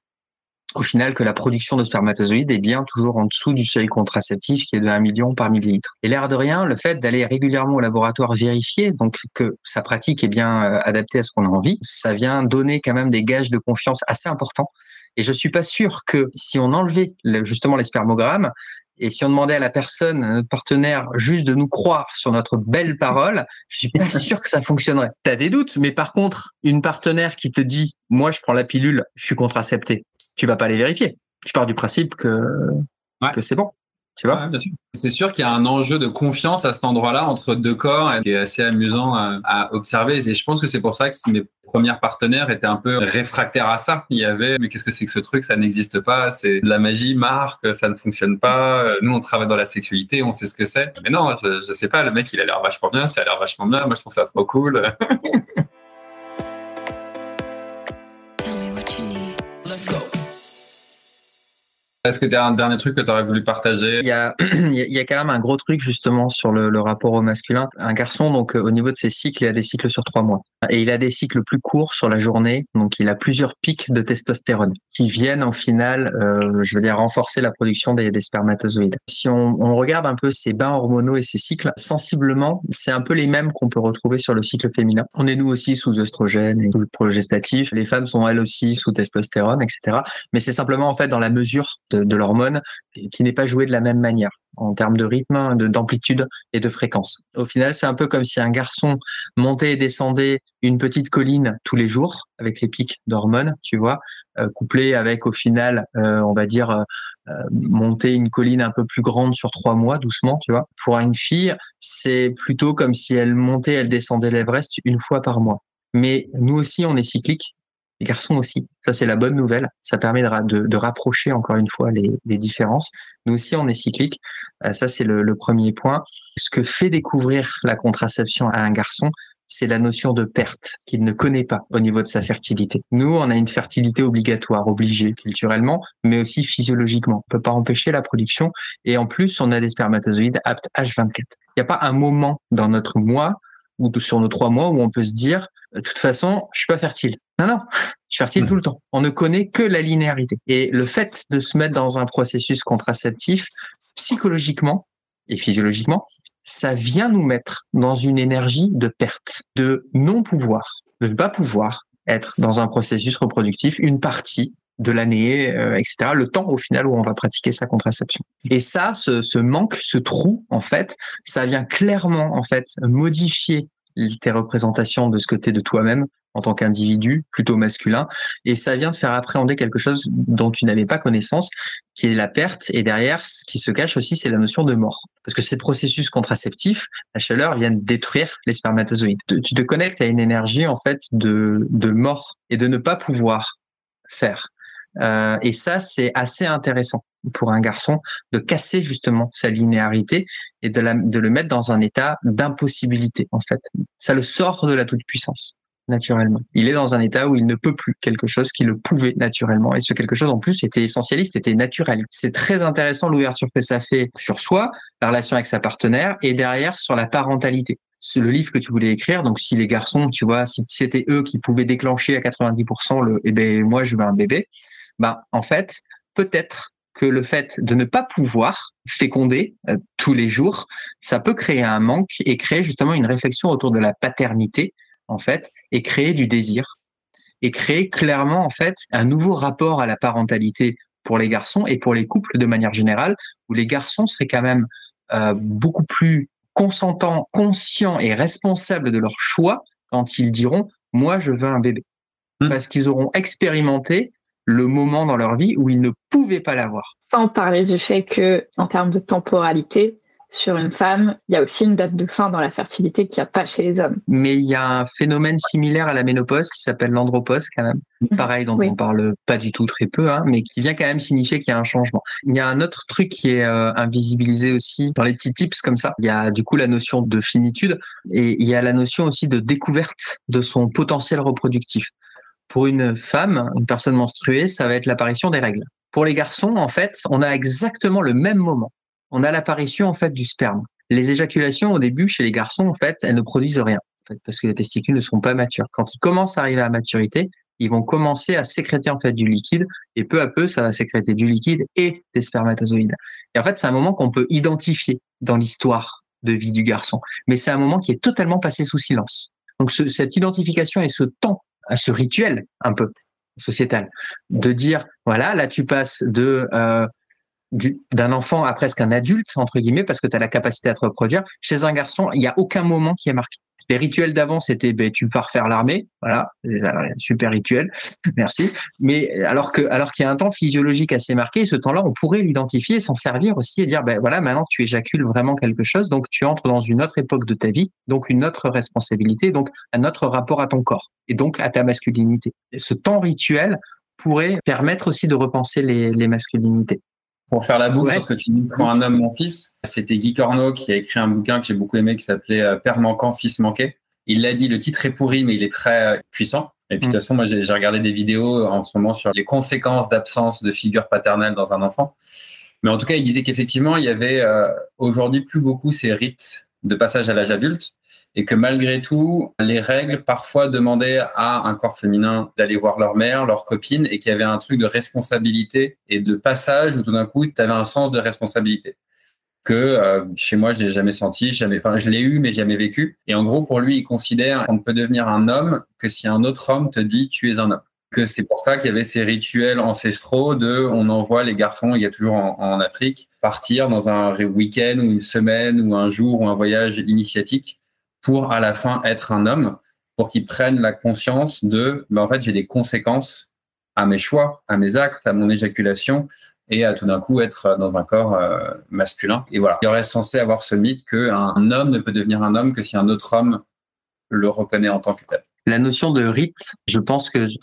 au final que la production de spermatozoïdes est bien toujours en dessous du seuil contraceptif qui est de 1 million par millilitre. Et l'air de rien, le fait d'aller régulièrement au laboratoire vérifier donc que sa pratique est bien euh, adaptée à ce qu'on a envie, ça vient donner quand même des gages de confiance assez importants. Et je suis pas sûr que si on enlevait justement les spermogrammes, et si on demandait à la personne, à notre partenaire, juste de nous croire sur notre belle parole, je suis pas sûr que ça fonctionnerait. Tu as des doutes, mais par contre, une partenaire qui te dit, moi, je prends la pilule, je suis contracepté, tu vas pas les vérifier. Tu pars du principe que, que c'est bon. Tu vois C'est sûr qu'il y a un enjeu de confiance à cet endroit-là entre deux corps qui est assez amusant à, observer. Et je pense que c'est pour ça que mes premières partenaires étaient un peu réfractaires à ça. Il y avait, mais qu'est-ce que c'est que ce truc? Ça n'existe pas. C'est de la magie, marque, ça ne fonctionne pas. Nous, on travaille dans la sexualité, on sait ce que c'est. Mais non, je, je sais pas. Le mec, il a l'air vachement bien. Ça a l'air vachement bien. Moi, je trouve ça trop cool. Est-ce que tu as un dernier truc que tu aurais voulu partager? Il y, a, il y a quand même un gros truc justement sur le, le rapport au masculin. Un garçon, donc euh, au niveau de ses cycles, il a des cycles sur trois mois. Et il a des cycles plus courts sur la journée. Donc il a plusieurs pics de testostérone qui viennent en final, euh, je veux dire, renforcer la production des, des spermatozoïdes. Si on, on, regarde un peu ces bains hormonaux et ces cycles, sensiblement, c'est un peu les mêmes qu'on peut retrouver sur le cycle féminin. On est nous aussi sous oestrogène et sous progestatif. Les femmes sont elles aussi sous testostérone, etc. Mais c'est simplement en fait dans la mesure de, l'hormone qui n'est pas joué de la même manière en termes de rythme, d'amplitude et de fréquence. Au final, c'est un peu comme si un garçon montait et descendait une petite colline tous les jours avec les pics d'hormones, tu vois, euh, couplé avec au final, euh, on va dire, euh, monter une colline un peu plus grande sur trois mois, doucement, tu vois. Pour une fille, c'est plutôt comme si elle montait, elle descendait l'Everest une fois par mois. Mais nous aussi, on est cyclique les garçons aussi. Ça, c'est la bonne nouvelle. Ça permet de, rapprocher encore une fois les, différences. Nous aussi, on est cyclique. Euh, ça, c'est le, le, premier point. Ce que fait découvrir la contraception à un garçon, c'est la notion de perte qu'il ne connaît pas au niveau de sa fertilité. Nous, on a une fertilité obligatoire, obligée culturellement, mais aussi physiologiquement. On peut pas empêcher la production et en plus, on a des spermatozoïdes aptes H24. Il n'y a pas un moment dans notre mois ou sur nos trois mois où on peut se dire, de toute façon, je suis pas fertile. Non, non, je suis fertile mmh. tout le temps. On ne connaît que la linéarité. Et le fait de se mettre dans un processus contraceptif, psychologiquement et physiologiquement, ça vient nous mettre dans une énergie de perte, de non-pouvoir, de ne pas pouvoir être dans un processus reproductif une partie de l'année, euh, etc. Le temps au final où on va pratiquer sa contraception. Et ça, ce, ce manque, ce trou, en fait, ça vient clairement en fait modifier tes représentations de ce côté de toi-même en tant qu'individu plutôt masculin. Et ça vient de faire appréhender quelque chose dont tu n'avais pas connaissance qui est la perte. Et derrière ce qui se cache aussi c'est la notion de mort. Parce que ces processus contraceptifs la chaleur vient détruire les spermatozoïdes. Tu te connectes à une énergie en fait de de mort et de ne pas pouvoir faire. Euh, et ça, c'est assez intéressant pour un garçon de casser justement sa linéarité et de, la, de le mettre dans un état d'impossibilité, en fait. Ça le sort de la toute-puissance, naturellement. Il est dans un état où il ne peut plus quelque chose qui le pouvait naturellement. Et ce quelque chose, en plus, était essentialiste, était naturel. C'est très intéressant l'ouverture que ça fait sur soi, la relation avec sa partenaire, et derrière sur la parentalité le livre que tu voulais écrire. Donc, si les garçons, tu vois, si c'était eux qui pouvaient déclencher à 90% le, eh ben, moi, je veux un bébé bah, en fait, peut-être que le fait de ne pas pouvoir féconder euh, tous les jours, ça peut créer un manque et créer justement une réflexion autour de la paternité, en fait, et créer du désir, et créer clairement, en fait, un nouveau rapport à la parentalité pour les garçons et pour les couples de manière générale, où les garçons seraient quand même euh, beaucoup plus consentants, conscients et responsables de leur choix quand ils diront moi je veux un bébé, mmh. parce qu'ils auront expérimenté le moment dans leur vie où ils ne pouvaient pas l'avoir. Sans parler du fait que, en termes de temporalité, sur une femme, il y a aussi une date de fin dans la fertilité qu'il n'y a pas chez les hommes. Mais il y a un phénomène similaire à la ménopause qui s'appelle l'andropause quand même. Mhm. Pareil, dont on parle pas du tout très peu, hein, mais qui vient quand même signifier qu'il y a un changement. Il y a un autre truc qui est euh, invisibilisé aussi dans les petits tips comme ça. Il y a du coup la notion de finitude et il y a la notion aussi de découverte de son potentiel reproductif. Pour une femme, une personne menstruée, ça va être l'apparition des règles. Pour les garçons, en fait, on a exactement le même moment. On a l'apparition en fait du sperme. Les éjaculations au début chez les garçons, en fait, elles ne produisent rien, en fait, parce que les testicules ne sont pas matures. Quand ils commencent à arriver à maturité, ils vont commencer à sécréter en fait du liquide et peu à peu ça va sécréter du liquide et des spermatozoïdes. Et en fait, c'est un moment qu'on peut identifier dans l'histoire de vie du garçon, mais c'est un moment qui est totalement passé sous silence. Donc cette identification et ce temps ce rituel un peu sociétal de dire voilà là tu passes de euh, d'un enfant à presque un adulte entre guillemets parce que tu as la capacité à te reproduire chez un garçon il n'y a aucun moment qui est marqué les rituels d'avant, c'était ben, tu pars faire l'armée, voilà, super rituel, merci. Mais alors que alors qu'il y a un temps physiologique assez marqué, ce temps-là, on pourrait l'identifier, s'en servir aussi et dire ben voilà, maintenant tu éjacules vraiment quelque chose, donc tu entres dans une autre époque de ta vie, donc une autre responsabilité, donc un autre rapport à ton corps et donc à ta masculinité. Ce temps rituel pourrait permettre aussi de repenser les, les masculinités. Pour faire la boucle sur ce que tu dis pour un homme, mon fils, c'était Guy Corneau qui a écrit un bouquin que j'ai beaucoup aimé qui s'appelait euh, Père manquant, fils manqué. Il l'a dit, le titre est pourri, mais il est très euh, puissant. Et puis de toute mm. façon, moi j'ai regardé des vidéos en ce moment sur les conséquences d'absence de figure paternelle dans un enfant. Mais en tout cas, il disait qu'effectivement, il y avait euh, aujourd'hui plus beaucoup ces rites de passage à l'âge adulte et que malgré tout, les règles parfois demandaient à un corps féminin d'aller voir leur mère, leur copine, et qu'il y avait un truc de responsabilité et de passage où tout d'un coup, tu avais un sens de responsabilité que euh, chez moi, je l'ai jamais senti, jamais, enfin, je l'ai eu, mais jamais vécu. Et en gros, pour lui, il considère qu'on ne peut devenir un homme que si un autre homme te dit tu es un homme. Que c'est pour ça qu'il y avait ces rituels ancestraux de on envoie les garçons, il y a toujours en, en Afrique, partir dans un week-end ou une semaine ou un jour ou un voyage initiatique pour à la fin être un homme, pour qu'ils prennent la conscience de, ben, en fait, j'ai des conséquences à mes choix, à mes actes, à mon éjaculation, et à tout d'un coup être dans un corps euh, masculin. Et voilà, il aurait censé avoir ce mythe qu'un homme ne peut devenir un homme que si un autre homme le reconnaît en tant que tel. La notion de rite, je pense que je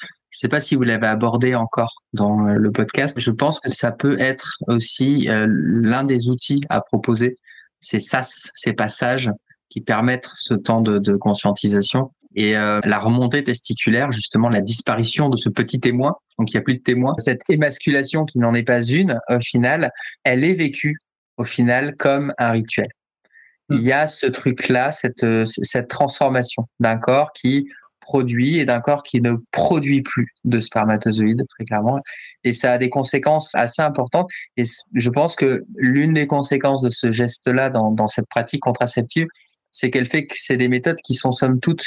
ne sais pas si vous l'avez abordé encore dans le podcast. Je pense que ça peut être aussi euh, l'un des outils à proposer. Ces sas, ces passages qui permettent ce temps de, de conscientisation. Et euh, la remontée testiculaire, justement, la disparition de ce petit témoin, donc il n'y a plus de témoin, cette émasculation qui n'en est pas une, au final, elle est vécue, au final, comme un rituel. Hmm. Il y a ce truc-là, cette, cette transformation d'un corps qui produit et d'un corps qui ne produit plus de spermatozoïdes, très clairement. Et ça a des conséquences assez importantes. Et je pense que l'une des conséquences de ce geste-là dans, dans cette pratique contraceptive, c'est qu'elle fait que c'est des méthodes qui sont somme toute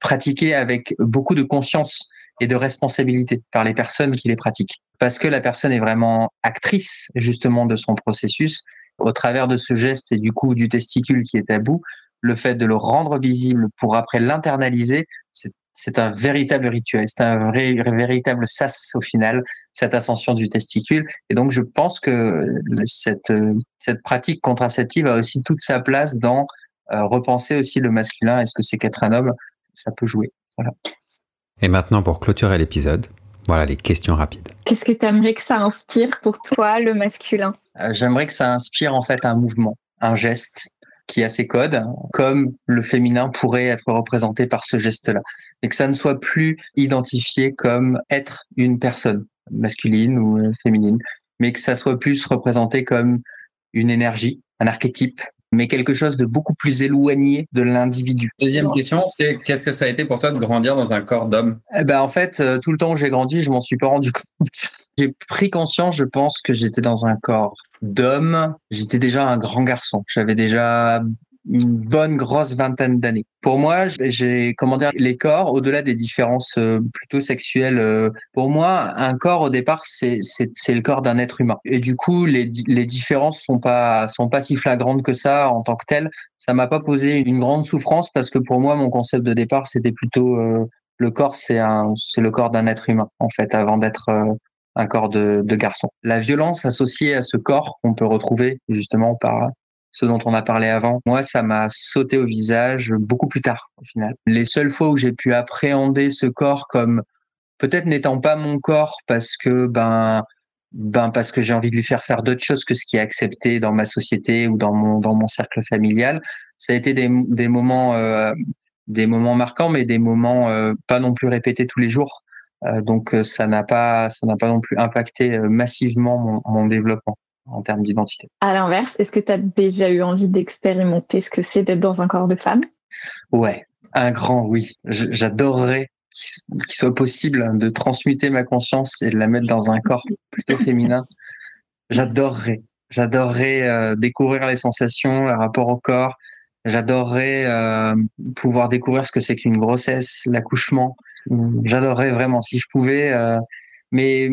pratiquées avec beaucoup de conscience et de responsabilité par les personnes qui les pratiquent. Parce que la personne est vraiment actrice justement de son processus au travers de ce geste et du coup du testicule qui est à bout, le fait de le rendre visible pour après l'internaliser, c'est un véritable rituel, c'est un vrai, véritable sas au final, cette ascension du testicule. Et donc, je pense que cette, cette pratique contraceptive a aussi toute sa place dans repenser aussi le masculin. Est-ce que c'est qu'être un homme Ça peut jouer. Voilà. Et maintenant, pour clôturer l'épisode, voilà les questions rapides. Qu'est-ce que tu aimerais que ça inspire pour toi, le masculin? Euh, J'aimerais que ça inspire en fait un mouvement, un geste, qui a ses codes, comme le féminin pourrait être représenté par ce geste-là. Et que ça ne soit plus identifié comme être une personne, masculine ou euh, féminine, mais que ça soit plus représenté comme une énergie, un archétype, mais quelque chose de beaucoup plus éloigné de l'individu. Deuxième question, c'est qu'est-ce que ça a été pour toi de grandir dans un corps d'homme eh ben, En fait, euh, tout le temps où j'ai grandi, je m'en suis pas rendu compte. J'ai pris conscience, je pense, que j'étais dans un corps d'homme. J'étais déjà un grand garçon. J'avais déjà une bonne grosse vingtaine d'années. Pour moi, j'ai comment dire les corps au-delà des différences euh, plutôt sexuelles. Euh, pour moi, un corps au départ c'est c'est le corps d'un être humain. Et du coup, les les différences sont pas sont pas si flagrantes que ça en tant que telles. Ça m'a pas posé une grande souffrance parce que pour moi, mon concept de départ c'était plutôt euh, le corps c'est un c'est le corps d'un être humain en fait avant d'être un corps de, de garçon. La violence associée à ce corps qu'on peut retrouver justement par ce dont on a parlé avant, moi, ça m'a sauté au visage beaucoup plus tard, au final. Les seules fois où j'ai pu appréhender ce corps comme peut-être n'étant pas mon corps parce que, ben, ben, parce que j'ai envie de lui faire faire d'autres choses que ce qui est accepté dans ma société ou dans mon, dans mon cercle familial. Ça a été des, des moments, euh, des moments marquants, mais des moments euh, pas non plus répétés tous les jours. Euh, donc, ça n'a pas, ça n'a pas non plus impacté euh, massivement mon, mon développement en termes d'identité. À l'inverse, est-ce que tu as déjà eu envie d'expérimenter ce que c'est d'être dans un corps de femme? Ouais, un grand oui. J'adorerais qu'il soit possible de transmuter ma conscience et de la mettre dans un corps plutôt féminin. J'adorerais. J'adorerais euh, découvrir les sensations, le rapport au corps. J'adorerais euh, pouvoir découvrir ce que c'est qu'une grossesse, l'accouchement. J'adorerais vraiment si je pouvais, euh, mais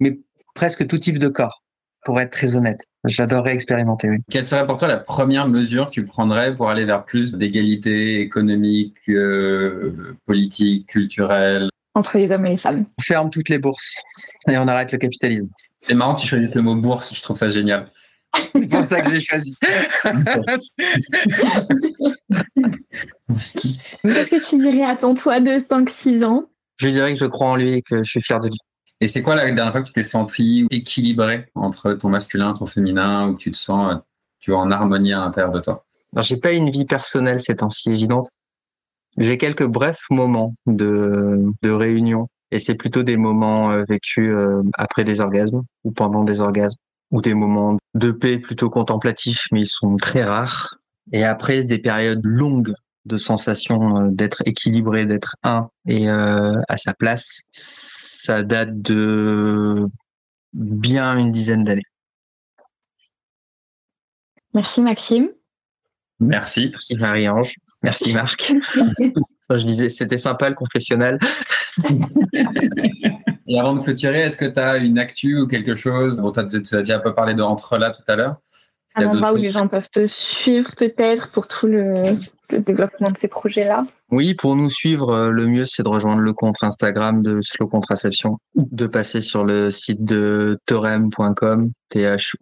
mais presque tout type de corps pour être très honnête. J'adorerais expérimenter, oui. Quelle serait pour toi la première mesure que tu prendrais pour aller vers plus d'égalité économique, euh, politique, culturelle? Entre les hommes et les femmes. On ferme toutes les bourses et on arrête le capitalisme. C'est marrant que tu choisisses le mot bourse, je trouve ça génial. C'est pour ça que j'ai choisi. Qu'est-ce que tu dirais à ton toi de 5-6 ans? Je dirais que je crois en lui et que je suis fier de lui. Et c'est quoi la dernière fois que tu t'es senti équilibré entre ton masculin, ton féminin, où tu te sens tu es en harmonie à l'intérieur de toi? J'ai pas une vie personnelle ces temps-ci évidente. J'ai quelques brefs moments de, de réunion et c'est plutôt des moments euh, vécus euh, après des orgasmes ou pendant des orgasmes ou des moments de paix plutôt contemplatifs, mais ils sont très rares. Et après des périodes longues de sensation euh, d'être équilibré, d'être un et euh, à sa place, ça date de bien une dizaine d'années. Merci Maxime. Merci. Merci Marie-Ange. Merci Marc. Je disais, c'était sympa le confessionnal. et avant de clôturer, est-ce que tu as une actu ou quelque chose? Bon, Tu as, déjà un peu parlé de Entre là tout à l'heure. Un endroit où les gens peuvent te suivre peut-être pour tout le, le développement de ces projets-là Oui, pour nous suivre, euh, le mieux, c'est de rejoindre le compte Instagram de Slow Contraception ou de passer sur le site de torem.com, T-H-O-R-E-M-E.com.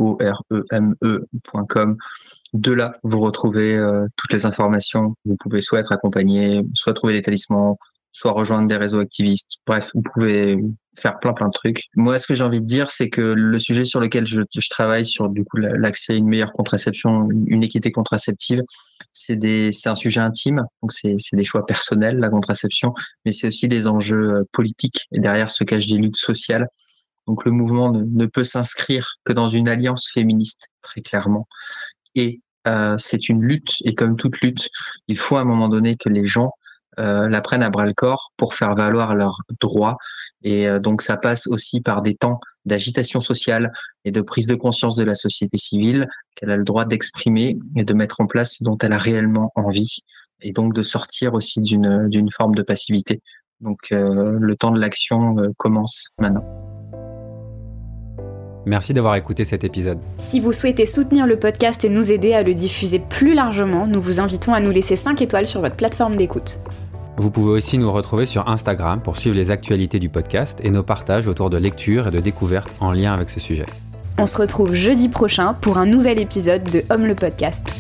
De là, vous retrouvez euh, toutes les informations. Vous pouvez soit être accompagné, soit trouver des talismans, soit rejoindre des réseaux activistes. Bref, vous pouvez faire plein plein de trucs. Moi, ce que j'ai envie de dire, c'est que le sujet sur lequel je, je travaille, sur du coup l'accès à une meilleure contraception, une équité contraceptive, c'est des, c'est un sujet intime. Donc c'est, c'est des choix personnels, la contraception, mais c'est aussi des enjeux euh, politiques. Et derrière se cachent des luttes sociales. Donc le mouvement ne, peut s'inscrire que dans une alliance féministe, très clairement. Et euh, c'est une lutte. Et comme toute lutte, il faut à un moment donné que les gens la prennent à bras le corps pour faire valoir leurs droits. Et euh, donc ça passe aussi par des temps d'agitation sociale et de prise de conscience de la société civile qu'elle a le droit d'exprimer et de mettre en place ce dont elle a réellement envie, et donc de sortir aussi d'une d'une forme de passivité. Donc euh, le temps de l'action commence maintenant. Merci d'avoir écouté cet épisode. Si vous souhaitez soutenir le podcast et nous aider à le diffuser plus largement, nous vous invitons à nous laisser 5 étoiles sur votre plateforme d'écoute. Vous pouvez aussi nous retrouver sur Instagram pour suivre les actualités du podcast et nos partages autour de lectures et de découvertes en lien avec ce sujet. On se retrouve jeudi prochain pour un nouvel épisode de Homme le podcast.